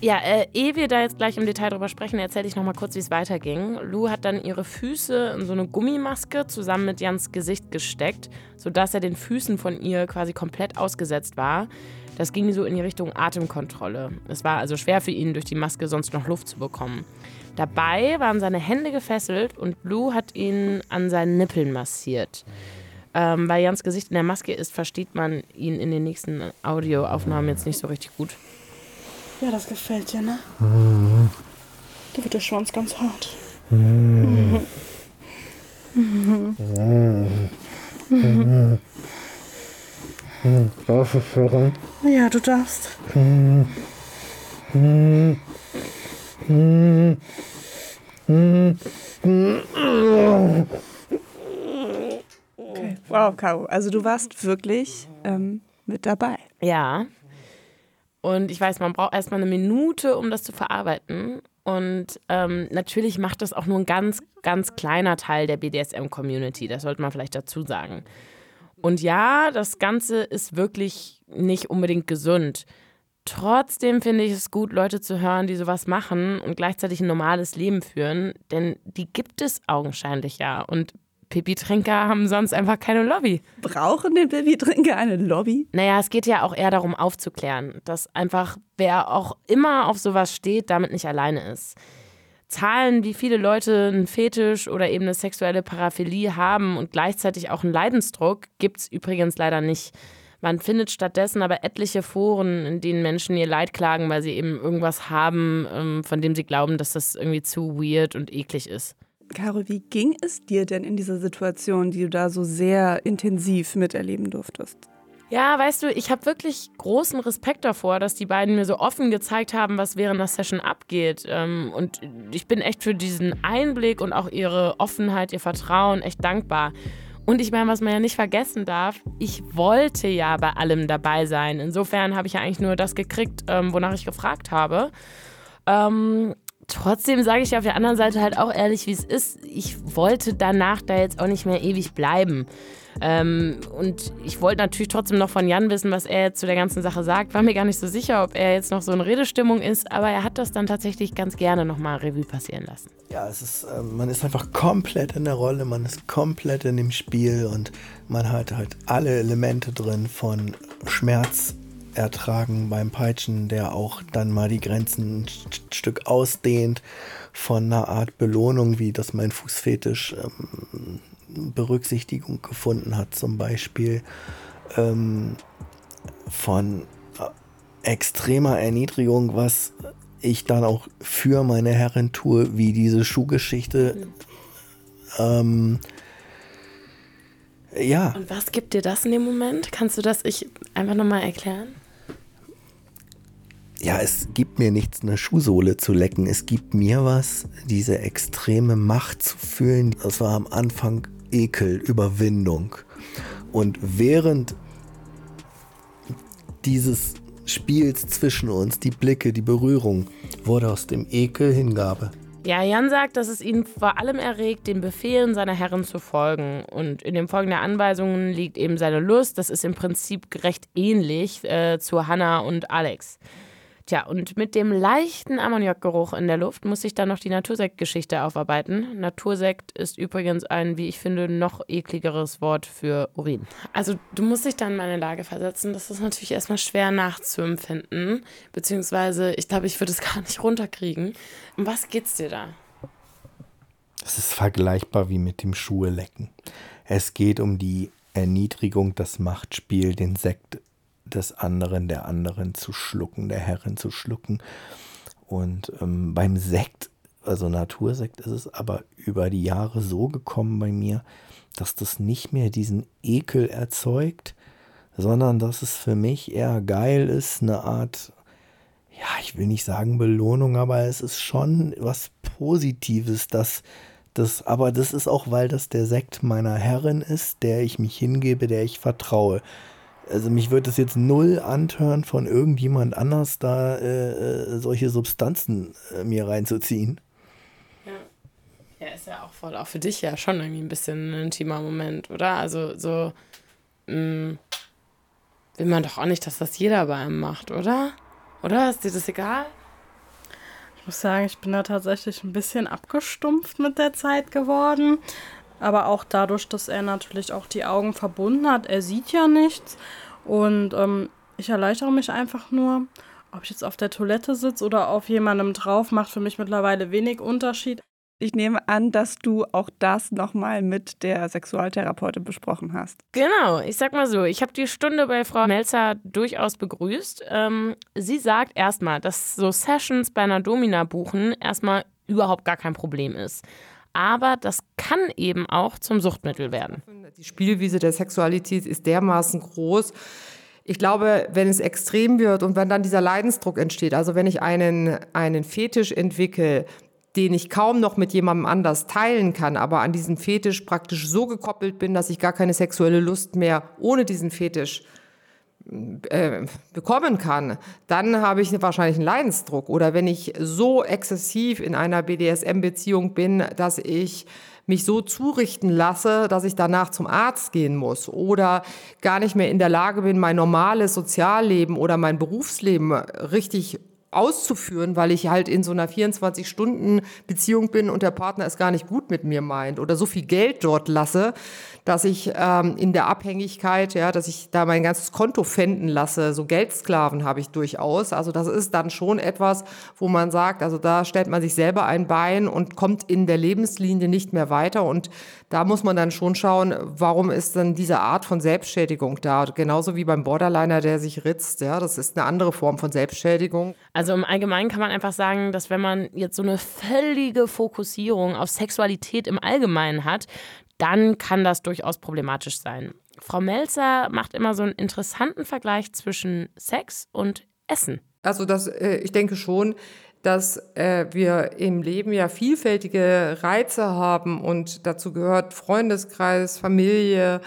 Speaker 2: Ja, äh, ehe wir da jetzt gleich im Detail drüber sprechen, erzähle ich nochmal kurz, wie es weiterging. Lou hat dann ihre Füße in so eine Gummimaske zusammen mit Jans Gesicht gesteckt, sodass er den Füßen von ihr quasi komplett ausgesetzt war. Das ging so in die Richtung Atemkontrolle. Es war also schwer für ihn, durch die Maske sonst noch Luft zu bekommen. Dabei waren seine Hände gefesselt und Lou hat ihn an seinen Nippeln massiert. Ähm, weil Jans Gesicht in der Maske ist, versteht man ihn in den nächsten Audioaufnahmen jetzt nicht so richtig gut.
Speaker 1: Ja, das gefällt dir, ne? Da wird der Schwanz ganz hart. Mhm. Mhm. Mhm. Darf ich führen? Ja, du darfst.
Speaker 3: Okay. Wow, Caro. Also du warst wirklich ähm, mit dabei.
Speaker 2: Ja. Und ich weiß, man braucht erstmal eine Minute, um das zu verarbeiten. Und ähm, natürlich macht das auch nur ein ganz, ganz kleiner Teil der BDSM-Community. Das sollte man vielleicht dazu sagen. Und ja, das Ganze ist wirklich nicht unbedingt gesund. Trotzdem finde ich es gut, Leute zu hören, die sowas machen und gleichzeitig ein normales Leben führen, denn die gibt es augenscheinlich ja. Und Pipi-Trinker haben sonst einfach keine Lobby.
Speaker 3: Brauchen den Pipi-Trinker eine Lobby?
Speaker 2: Naja, es geht ja auch eher darum aufzuklären, dass einfach wer auch immer auf sowas steht, damit nicht alleine ist. Zahlen, wie viele Leute einen Fetisch oder eben eine sexuelle Paraphilie haben und gleichzeitig auch einen Leidensdruck, gibt es übrigens leider nicht. Man findet stattdessen aber etliche Foren, in denen Menschen ihr Leid klagen, weil sie eben irgendwas haben, ähm, von dem sie glauben, dass das irgendwie zu weird und eklig ist.
Speaker 3: Caro, wie ging es dir denn in dieser Situation, die du da so sehr intensiv miterleben durftest?
Speaker 2: Ja, weißt du, ich habe wirklich großen Respekt davor, dass die beiden mir so offen gezeigt haben, was während der Session abgeht. Ähm, und ich bin echt für diesen Einblick und auch ihre Offenheit, ihr Vertrauen echt dankbar. Und ich meine, was man ja nicht vergessen darf, ich wollte ja bei allem dabei sein. Insofern habe ich ja eigentlich nur das gekriegt, ähm, wonach ich gefragt habe. Ähm, trotzdem sage ich auf der anderen Seite halt auch ehrlich, wie es ist. Ich wollte danach da jetzt auch nicht mehr ewig bleiben. Ähm, und ich wollte natürlich trotzdem noch von Jan wissen, was er jetzt zu der ganzen Sache sagt. War mir gar nicht so sicher, ob er jetzt noch so in Redestimmung ist, aber er hat das dann tatsächlich ganz gerne nochmal Revue passieren lassen.
Speaker 8: Ja, es ist, äh, man ist einfach komplett in der Rolle, man ist komplett in dem Spiel und man hat halt alle Elemente drin von Schmerz ertragen beim Peitschen, der auch dann mal die Grenzen ein Stück ausdehnt von einer Art Belohnung, wie das mein Fußfetisch ähm, Berücksichtigung gefunden hat, zum Beispiel ähm, von äh, extremer Erniedrigung, was ich dann auch für meine Herren tue, wie diese Schuhgeschichte. Ähm, ja.
Speaker 2: Und was gibt dir das in dem Moment? Kannst du das ich einfach nochmal erklären?
Speaker 8: Ja, es gibt mir nichts, eine Schuhsohle zu lecken. Es gibt mir was, diese extreme Macht zu fühlen. Das war am Anfang Ekel, Überwindung. Und während dieses Spiels zwischen uns, die Blicke, die Berührung, wurde aus dem Ekel Hingabe.
Speaker 2: Ja, Jan sagt, dass es ihn vor allem erregt, den Befehlen seiner Herren zu folgen. Und in dem Folgen der Anweisungen liegt eben seine Lust. Das ist im Prinzip recht ähnlich äh, zu Hannah und Alex. Tja, und mit dem leichten Ammoniakgeruch in der Luft muss ich dann noch die Natursektgeschichte aufarbeiten. Natursekt ist übrigens ein, wie ich finde, noch ekligeres Wort für Urin. Also du musst dich dann in meine Lage versetzen. Das ist natürlich erstmal schwer nachzuempfinden. Beziehungsweise, ich glaube, ich würde es gar nicht runterkriegen. Um was geht's dir da?
Speaker 8: Es ist vergleichbar wie mit dem Schuhe lecken. Es geht um die Erniedrigung, das Machtspiel, den Sekt des anderen, der anderen zu schlucken, der Herrin zu schlucken. Und ähm, beim Sekt, also Natursekt, ist es aber über die Jahre so gekommen bei mir, dass das nicht mehr diesen Ekel erzeugt, sondern dass es für mich eher geil ist, eine Art, ja, ich will nicht sagen Belohnung, aber es ist schon was Positives, dass das, aber das ist auch, weil das der Sekt meiner Herrin ist, der ich mich hingebe, der ich vertraue. Also mich würde es jetzt null antören, von irgendjemand anders da äh, äh, solche Substanzen äh, mir reinzuziehen.
Speaker 2: Ja. Ja, ist ja auch voll, auch für dich ja schon irgendwie ein bisschen ein intimer Moment, oder? Also so mh, mm, will man doch auch nicht, dass das jeder bei einem macht, oder? Oder? Ist dir das egal?
Speaker 1: Ich muss sagen, ich bin da tatsächlich ein bisschen abgestumpft mit der Zeit geworden aber auch dadurch, dass er natürlich auch die Augen verbunden hat. Er sieht ja nichts und ähm, ich erleichtere mich einfach nur. Ob ich jetzt auf der Toilette sitze oder auf jemandem drauf, macht für mich mittlerweile wenig Unterschied.
Speaker 3: Ich nehme an, dass du auch das nochmal mit der Sexualtherapeutin besprochen hast.
Speaker 2: Genau, ich sag mal so, ich habe die Stunde bei Frau Melzer durchaus begrüßt. Ähm, sie sagt erstmal, dass so Sessions bei einer Domina buchen erstmal überhaupt gar kein Problem ist. Aber das kann eben auch zum Suchtmittel werden.
Speaker 6: Die Spielwiese der Sexualität ist dermaßen groß. Ich glaube, wenn es extrem wird und wenn dann dieser Leidensdruck entsteht, also wenn ich einen, einen Fetisch entwickle, den ich kaum noch mit jemandem anders teilen kann, aber an diesen Fetisch praktisch so gekoppelt bin, dass ich gar keine sexuelle Lust mehr ohne diesen Fetisch äh, bekommen kann, dann habe ich wahrscheinlich einen Leidensdruck. Oder wenn ich so exzessiv in einer BDSM-Beziehung bin, dass ich mich so zurichten lasse, dass ich danach zum Arzt gehen muss oder gar nicht mehr in der Lage bin, mein normales Sozialleben oder mein Berufsleben richtig auszuführen, weil ich halt in so einer 24-Stunden-Beziehung bin und der Partner es gar nicht gut mit mir meint oder so viel Geld dort lasse, dass ich ähm, in der Abhängigkeit, ja, dass ich da mein ganzes Konto fänden lasse. So Geldsklaven habe ich durchaus. Also das ist dann schon etwas, wo man sagt, also da stellt man sich selber ein Bein und kommt in der Lebenslinie nicht mehr weiter. Und da muss man dann schon schauen, warum ist denn diese Art von Selbstschädigung da? Genauso wie beim Borderliner, der sich ritzt. Ja, das ist eine andere Form von Selbstschädigung.
Speaker 2: Also im Allgemeinen kann man einfach sagen, dass wenn man jetzt so eine völlige Fokussierung auf Sexualität im Allgemeinen hat, dann kann das durchaus problematisch sein. Frau Melzer macht immer so einen interessanten Vergleich zwischen Sex und Essen.
Speaker 6: Also das, äh, ich denke schon, dass äh, wir im Leben ja vielfältige Reize haben und dazu gehört Freundeskreis, Familie,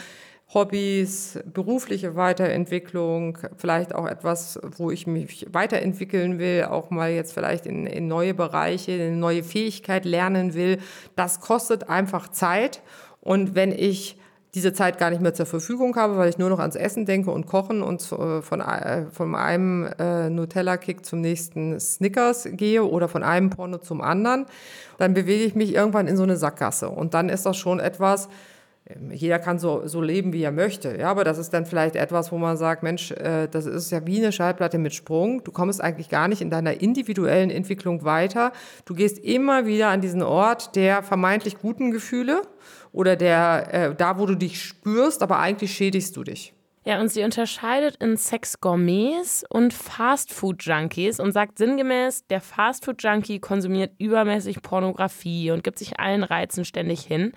Speaker 6: Hobbys, berufliche Weiterentwicklung, vielleicht auch etwas, wo ich mich weiterentwickeln will, auch mal jetzt vielleicht in, in neue Bereiche, eine neue Fähigkeit lernen will. Das kostet einfach Zeit und wenn ich diese Zeit gar nicht mehr zur Verfügung habe, weil ich nur noch ans Essen denke und Kochen und äh, von, äh, von einem äh, Nutella-Kick zum nächsten Snickers gehe oder von einem Porno zum anderen, dann bewege ich mich irgendwann in so eine Sackgasse. Und dann ist das schon etwas, ähm, jeder kann so, so leben, wie er möchte. Ja, aber das ist dann vielleicht etwas, wo man sagt, Mensch, äh, das ist ja wie eine Schallplatte mit Sprung. Du kommst eigentlich gar nicht in deiner individuellen Entwicklung weiter. Du gehst immer wieder an diesen Ort der vermeintlich guten Gefühle oder der, äh, da, wo du dich spürst, aber eigentlich schädigst du dich.
Speaker 2: Ja, und sie unterscheidet in Sex-Gourmets und Fast-Food-Junkies und sagt sinngemäß, der Fast-Food-Junkie konsumiert übermäßig Pornografie und gibt sich allen Reizen ständig hin,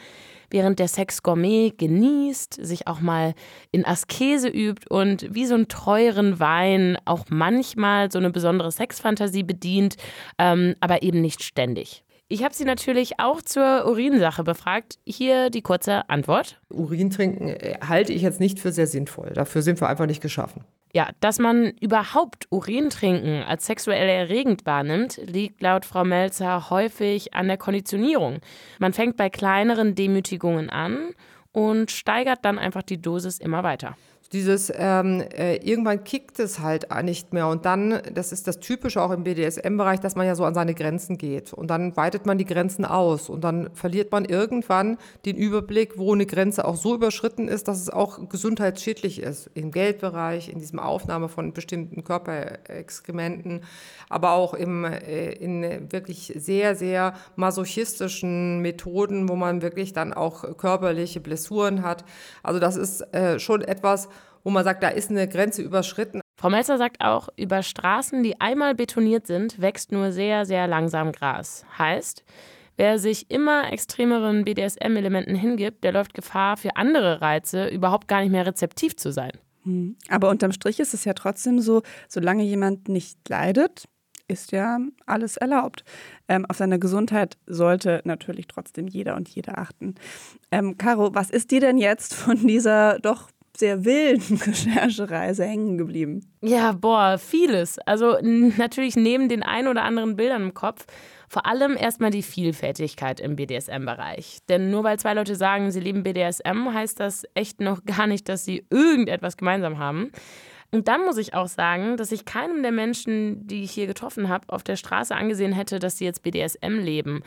Speaker 2: während der Sex-Gourmet genießt, sich auch mal in Askese übt und wie so einen teuren Wein auch manchmal so eine besondere Sexfantasie bedient, ähm, aber eben nicht ständig. Ich habe sie natürlich auch zur Urinsache befragt. Hier die kurze Antwort.
Speaker 6: Urin trinken äh, halte ich jetzt nicht für sehr sinnvoll. Dafür sind wir einfach nicht geschaffen.
Speaker 2: Ja, dass man überhaupt Urin trinken als sexuell erregend wahrnimmt, liegt laut Frau Melzer häufig an der Konditionierung. Man fängt bei kleineren Demütigungen an und steigert dann einfach die Dosis immer weiter
Speaker 6: dieses ähm, äh, irgendwann kickt es halt nicht mehr. Und dann, das ist das Typische auch im BDSM-Bereich, dass man ja so an seine Grenzen geht. Und dann weitet man die Grenzen aus. Und dann verliert man irgendwann den Überblick, wo eine Grenze auch so überschritten ist, dass es auch gesundheitsschädlich ist. Im Geldbereich, in diesem Aufnahme von bestimmten Körperexkrementen, aber auch im, äh, in wirklich sehr, sehr masochistischen Methoden, wo man wirklich dann auch körperliche Blessuren hat. Also das ist äh, schon etwas, wo man sagt, da ist eine Grenze überschritten.
Speaker 2: Frau Melzer sagt auch, über Straßen, die einmal betoniert sind, wächst nur sehr, sehr langsam Gras. Heißt, wer sich immer extremeren BDSM-Elementen hingibt, der läuft Gefahr, für andere Reize überhaupt gar nicht mehr rezeptiv zu sein.
Speaker 3: Hm. Aber unterm Strich ist es ja trotzdem so, solange jemand nicht leidet, ist ja alles erlaubt. Ähm, auf seine Gesundheit sollte natürlich trotzdem jeder und jede achten. Ähm, Caro, was ist dir denn jetzt von dieser doch sehr wilden Recherchereise hängen geblieben?
Speaker 2: Ja, boah, vieles. Also natürlich neben den ein oder anderen Bildern im Kopf vor allem erstmal die Vielfältigkeit im BDSM-Bereich. Denn nur weil zwei Leute sagen, sie lieben BDSM, heißt das echt noch gar nicht, dass sie irgendetwas gemeinsam haben. Und dann muss ich auch sagen, dass ich keinem der Menschen, die ich hier getroffen habe, auf der Straße angesehen hätte, dass sie jetzt BDSM leben.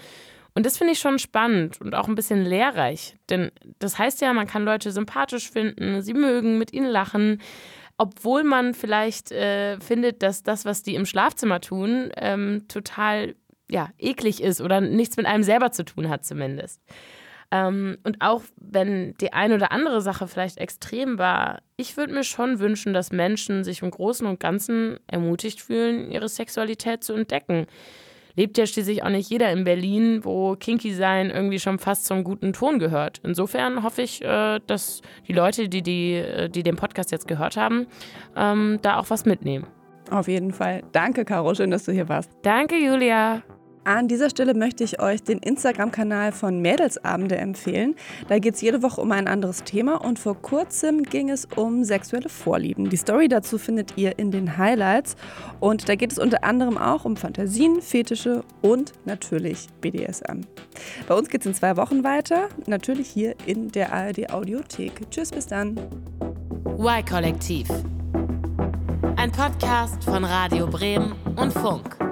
Speaker 2: Und das finde ich schon spannend und auch ein bisschen lehrreich. Denn das heißt ja, man kann Leute sympathisch finden, sie mögen, mit ihnen lachen, obwohl man vielleicht äh, findet, dass das, was die im Schlafzimmer tun, ähm, total ja, eklig ist oder nichts mit einem selber zu tun hat zumindest. Ähm, und auch wenn die eine oder andere Sache vielleicht extrem war, ich würde mir schon wünschen, dass Menschen sich im Großen und Ganzen ermutigt fühlen, ihre Sexualität zu entdecken. Lebt ja schließlich auch nicht jeder in Berlin, wo Kinky sein irgendwie schon fast zum guten Ton gehört. Insofern hoffe ich, äh, dass die Leute, die, die, äh, die den Podcast jetzt gehört haben, ähm, da auch was mitnehmen.
Speaker 3: Auf jeden Fall. Danke, Caro. Schön, dass du hier warst.
Speaker 2: Danke, Julia.
Speaker 3: An dieser Stelle möchte ich euch den Instagram-Kanal von Mädelsabende empfehlen. Da geht es jede Woche um ein anderes Thema und vor kurzem ging es um sexuelle Vorlieben. Die Story dazu findet ihr in den Highlights und da geht es unter anderem auch um Fantasien, Fetische und natürlich BDSM. Bei uns geht es in zwei Wochen weiter, natürlich hier in der ARD Audiothek. Tschüss, bis dann.
Speaker 2: Y-Kollektiv. Ein Podcast von Radio Bremen und Funk.